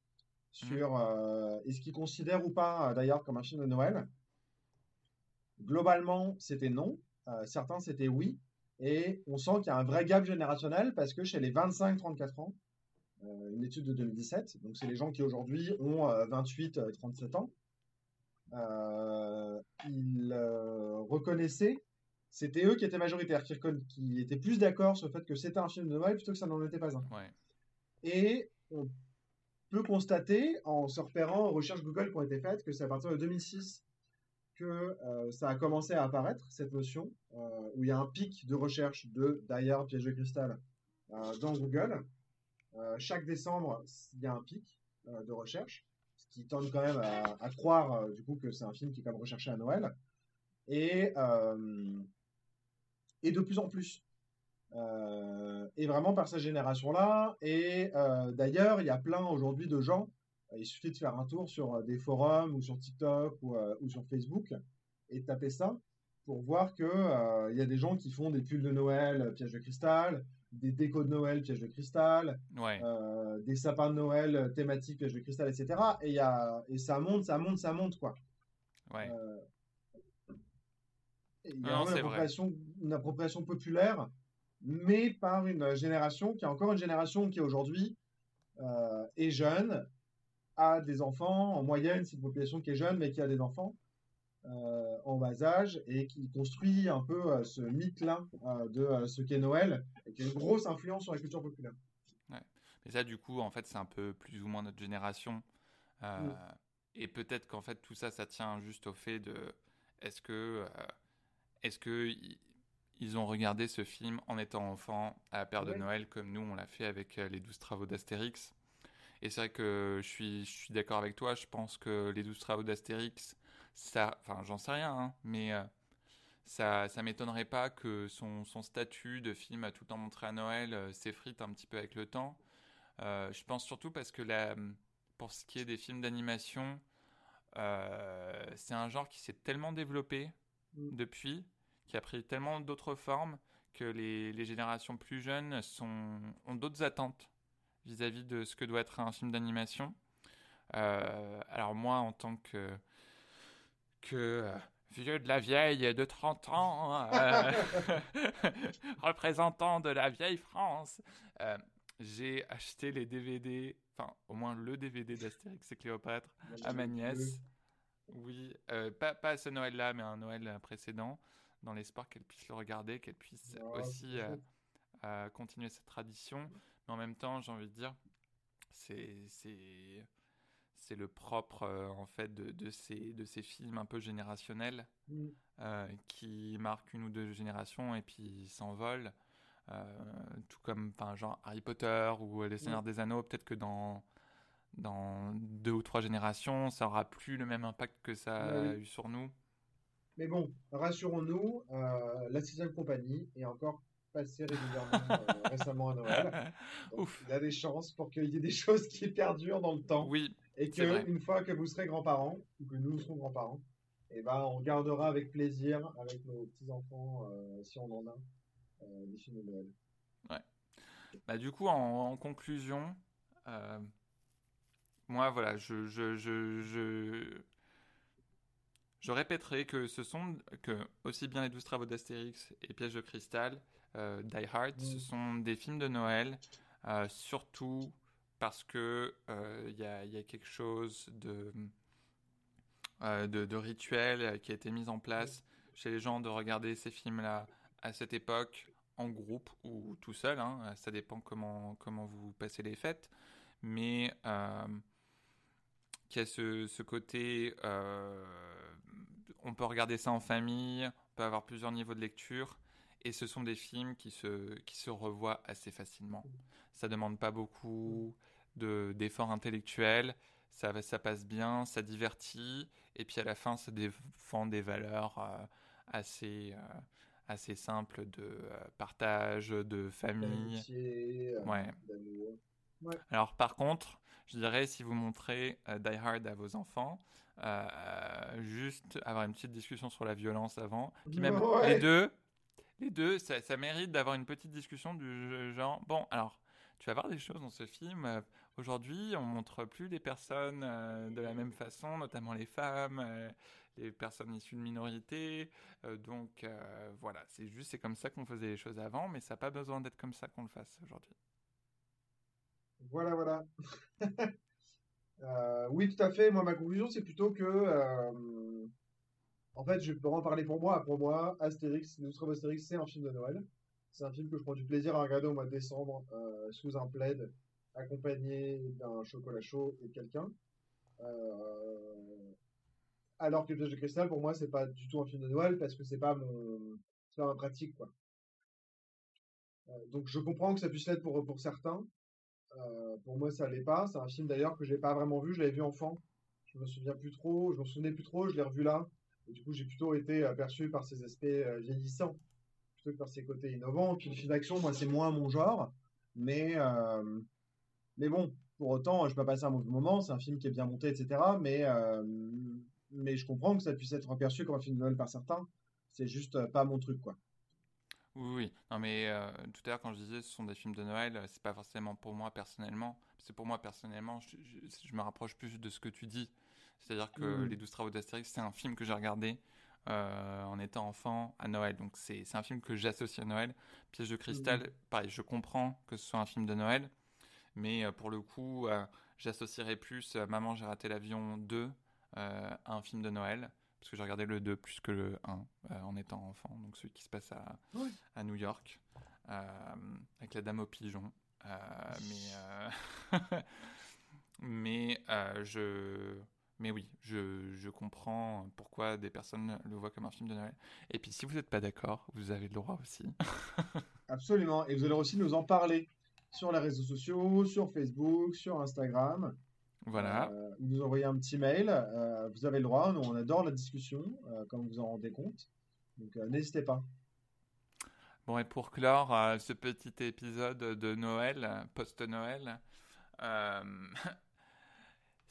sur mmh. euh, est-ce qu'ils considèrent ou pas d'ailleurs comme un film de Noël? Globalement, c'était non. certains, c'était oui. Et on sent qu'il y a un vrai gap générationnel parce que chez les 25-34 ans, une étude de 2017. Donc, c'est les gens qui aujourd'hui ont 28, euh, 37 euh, ans. ils reconnaissaient, c'était eux qui étaient majoritaires, qui, qui étaient plus d'accord sur le fait que c'était un film de Noël plutôt que ça n'en était pas un. Et on peut constater, en se repérant aux recherches Google qui ont été faites, que c'est à partir de 2006 que ça a commencé à apparaître, cette notion, où il y a un pic de recherche de d'ailleurs piège de cristal dans Google. Euh, chaque décembre, il y a un pic euh, de recherche, ce qui tente quand même à, croire euh, du coup que c'est un film qui est quand même recherché à Noël. Et, de plus en plus. et vraiment par cette génération-là. Et d'ailleurs, il y a plein aujourd'hui de gens. Il suffit de faire un tour sur des forums ou sur TikTok ou, sur Facebook et taper ça pour voir que il y a des gens qui font des pulls de Noël, piège de cristal, des décos de Noël, piège de cristal, euh, des sapins de Noël thématiques, piège de cristal, etc. Et, y a, et ça monte, ça monte, ça monte, quoi. Ouais. Euh, il y a une, appropriation, une appropriation populaire, mais par une génération qui est encore une génération qui aujourd'hui euh, est jeune, a des enfants, en moyenne, c'est une population qui est jeune, mais qui a des enfants. Euh, en bas âge et qui construit un peu euh, ce mythe-là euh, de ce qu'est Noël et qui a une grosse influence sur la culture populaire. Ouais. Mais ça, du coup, en fait, c'est un peu plus ou moins notre génération. Mm. Et peut-être qu'en fait, tout ça, ça tient juste au fait de est-ce que, est-ce que ils ont regardé ce film en étant enfants à la Ouais. de Noël, comme nous, on l'a fait avec euh, les 12 travaux d'Astérix. Et c'est vrai que je suis, je suis d'accord avec toi, je pense que les 12 travaux d'Astérix, ça, enfin, j'en sais rien, hein, mais euh, ça, ça m'étonnerait pas que son, son statut de film à tout le temps montré à Noël euh, s'effrite un petit peu avec le temps. Euh, je pense surtout parce que la, pour ce qui est des films d'animation, c'est un genre qui s'est tellement développé Mm. depuis, qui a pris tellement d'autres formes que les, les générations plus jeunes sont, ont d'autres attentes vis-à-vis de ce que doit être un film d'animation. Alors moi, en tant que, que euh, vieux de la vieille de 30 ans, euh, représentant de la vieille France, euh, j'ai acheté les DVD, enfin au moins le DVD d'Astérix et Cléopâtre à ma nièce. Oui, euh, pas, pas ce Noël-là, mais un Noël précédent, dans l'espoir qu'elle puisse le regarder, qu'elle puisse aussi continuer cette tradition. Mais en même temps, j'ai envie de dire, c'est c'est le propre euh, en fait de, de ces de ces films un peu générationnels euh, qui marquent une ou deux générations et puis s'envolent. Euh, tout comme genre Harry Potter ou Les Seigneurs des Anneaux, peut-être que dans dans deux ou trois générations, ça aura plus le même impact que ça a eu sur nous. Mais bon, rassurons-nous, la sixième compagnie est encore passée régulièrement récemment à Noël. Donc, Ouf. il y a des chances pour qu'il y ait des choses qui perdurent dans le temps. Oui, Et c'est vrai. que une fois que vous serez grands-parents, ou que nous serons grands-parents, eh ben, on regardera avec plaisir, avec nos petits-enfants, euh, si on en a, euh, des films de Noël. Bah, du coup, en, en conclusion, euh, moi, voilà, je, je, je, je, je répéterai que ce sont que aussi bien les 12 travaux d'Astérix et Piège de cristal, euh, Die Hard, ce Mm. sont des films de Noël, surtout parce que euh, il y a, quelque chose de, euh, rituel qui a été mis en place chez les gens de regarder ces films-là à cette époque en groupe ou tout seul, hein, ça dépend comment, vous passez les fêtes, mais euh, qu'il y a ce, ce côté, euh, on peut regarder ça en famille, on peut avoir plusieurs niveaux de lecture, et ce sont des films qui se, qui se revoient assez facilement. Ça demande pas beaucoup de, d'efforts intellectuels, ça, ça passe bien, ça divertit, et puis à la fin, ça défend des valeurs euh, assez, euh, assez simples de euh, partage, de famille. Ouais. d'amour. Alors par contre, je dirais si vous montrez euh, Die Hard à vos enfants, euh, juste avoir une petite discussion sur la violence avant. Puis même Ouais. les deux, les deux, ça, mérite d'avoir une petite discussion du genre. Bon, alors tu vas voir des choses dans ce film. euh, Aujourd'hui, on montre plus les personnes euh, de la même façon, notamment les femmes, euh, les personnes issues de minorités. Donc voilà, c'est juste c'est comme ça qu'on faisait les choses avant, mais ça n'a pas besoin d'être comme ça qu'on le fasse aujourd'hui. Voilà, voilà. Oui, tout à fait. Moi, ma conclusion, c'est plutôt que, en fait, je peux en parler pour moi. Pour moi, Astérix, Nous Astérix, c'est un film de Noël. C'est un film que je prends du plaisir à regarder au mois de décembre euh, sous un plaid, accompagné d'un chocolat chaud et quelqu'un. Euh, alors que Piège de cristal, pour moi, c'est pas du tout un film de Noël parce que c'est pas mon, pas ma pratique, quoi. Euh, donc, je comprends que ça puisse l'être pour, pour certains. Pour moi, ça l'est pas. C'est un film d'ailleurs que j'ai pas vraiment vu. Je l'avais vu enfant. Je me souviens plus trop. Je me souvenais plus trop. Je l'ai revu là. Du coup, j'ai plutôt été aperçu par ses aspects euh, vieillissants plutôt que par ses côtés innovants. Puis film d'action, moi, c'est moins mon genre. Mais, euh, mais bon, pour autant, je peux pas passer un mauvais moment. C'est un film qui est bien monté, etc. Mais, euh, mais je comprends que ça puisse être aperçu comme un film de Noël par certains. C'est juste pas mon truc, quoi. Oui, oui. Non, mais tout à l'heure, quand je disais ce sont des films de Noël, c'est pas forcément pour moi personnellement. C'est pour moi personnellement, je me rapproche plus de ce que tu dis. C'est-à-dire que Mhm. Les Douze Travaux d'Astérix, c'est un film que j'ai regardé euh, en étant enfant à Noël. Donc c'est un film que j'associe à Noël. Piège de cristal, Mhm. pareil, je comprends que ce soit un film de Noël. Mais euh, pour le coup, euh, j'associerais plus Maman, j'ai raté l'avion 2 euh, à un film de Noël. Parce que j'ai regardé le 2 plus que le 1 euh, en étant enfant. Donc celui qui se passe à, à New York, avec la dame au pigeon. Euh, mais mais je, mais oui, je, je, comprends pourquoi des personnes le voient comme un film de Noël. Et puis si vous n'êtes pas d'accord, vous avez le droit aussi. Absolument. Et vous allez aussi nous en parler sur les réseaux sociaux, sur Facebook, sur Instagram. Voilà. Euh, nous envoyer un petit mail. Euh, vous avez le droit. Nous, on adore la discussion, euh, comme vous en rendez compte. Donc, euh, n'hésitez pas. Bon, et pour clore euh, ce petit épisode de Noël, post-Noël,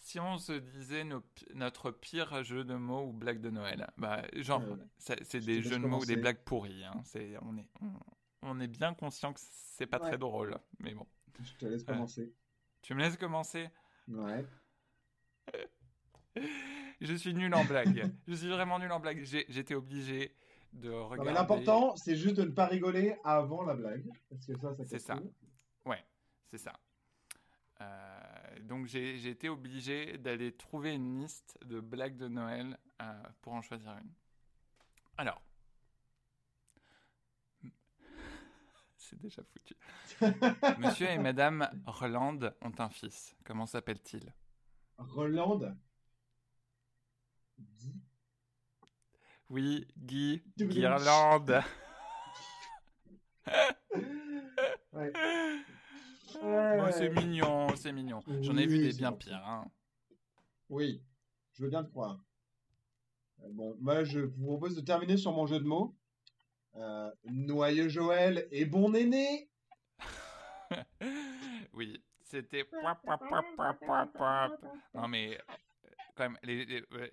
si on se disait nos notre pire jeu de mots ou blague de Noël, bah, genre, Euh, c'est des jeux de mots ou des blagues pourries. hein. On, est, on, on est bien conscient que c'est pas Ouais. très drôle, mais bon. Je te laisse commencer. Tu me laisses commencer? Ouais. Je suis nul en blague. Je suis vraiment nul en blague. J'étais obligé de regarder. mais l'important, c'est juste de ne pas rigoler avant la blague. Parce que ça, ça C'est ça. Ouais, c'est ça. Euh, donc j'ai été obligé d'aller trouver une liste de blagues de Noël euh, pour en choisir une. Alors, c'est déjà foutu. Monsieur et Madame Roland ont un fils. Comment s'appelle-t-il? Roland. Guy? Oui, Guy. Guirlande. Ouais. C'est mignon, c'est mignon. J'en ai vu des bien pires. hein. Oui, je veux bien te croire. Euh, Bon, moi, je vous propose de terminer sur mon jeu de mots. Euh, Noyeux Joël et bon néné. oui, c'était. Non, mais euh, quand même, les, les- ouais,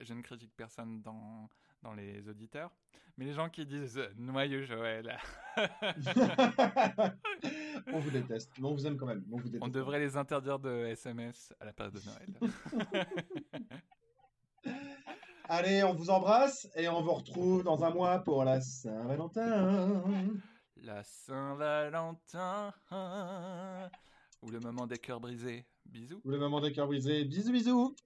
je ne critique personne dans, dans les auditeurs, mais les gens qui disent euh, noyeux Joël, on vous déteste, mais on vous aime quand même. On, vous déteste. on devrait les interdire de SMS à la période de Noël. Allez, on vous embrasse et on vous retrouve dans un mois pour la Saint-Valentin. La Saint-Valentin, ou le moment des cœurs brisés. Bisous. Ou le moment des cœurs brisés. Bisous, bisous.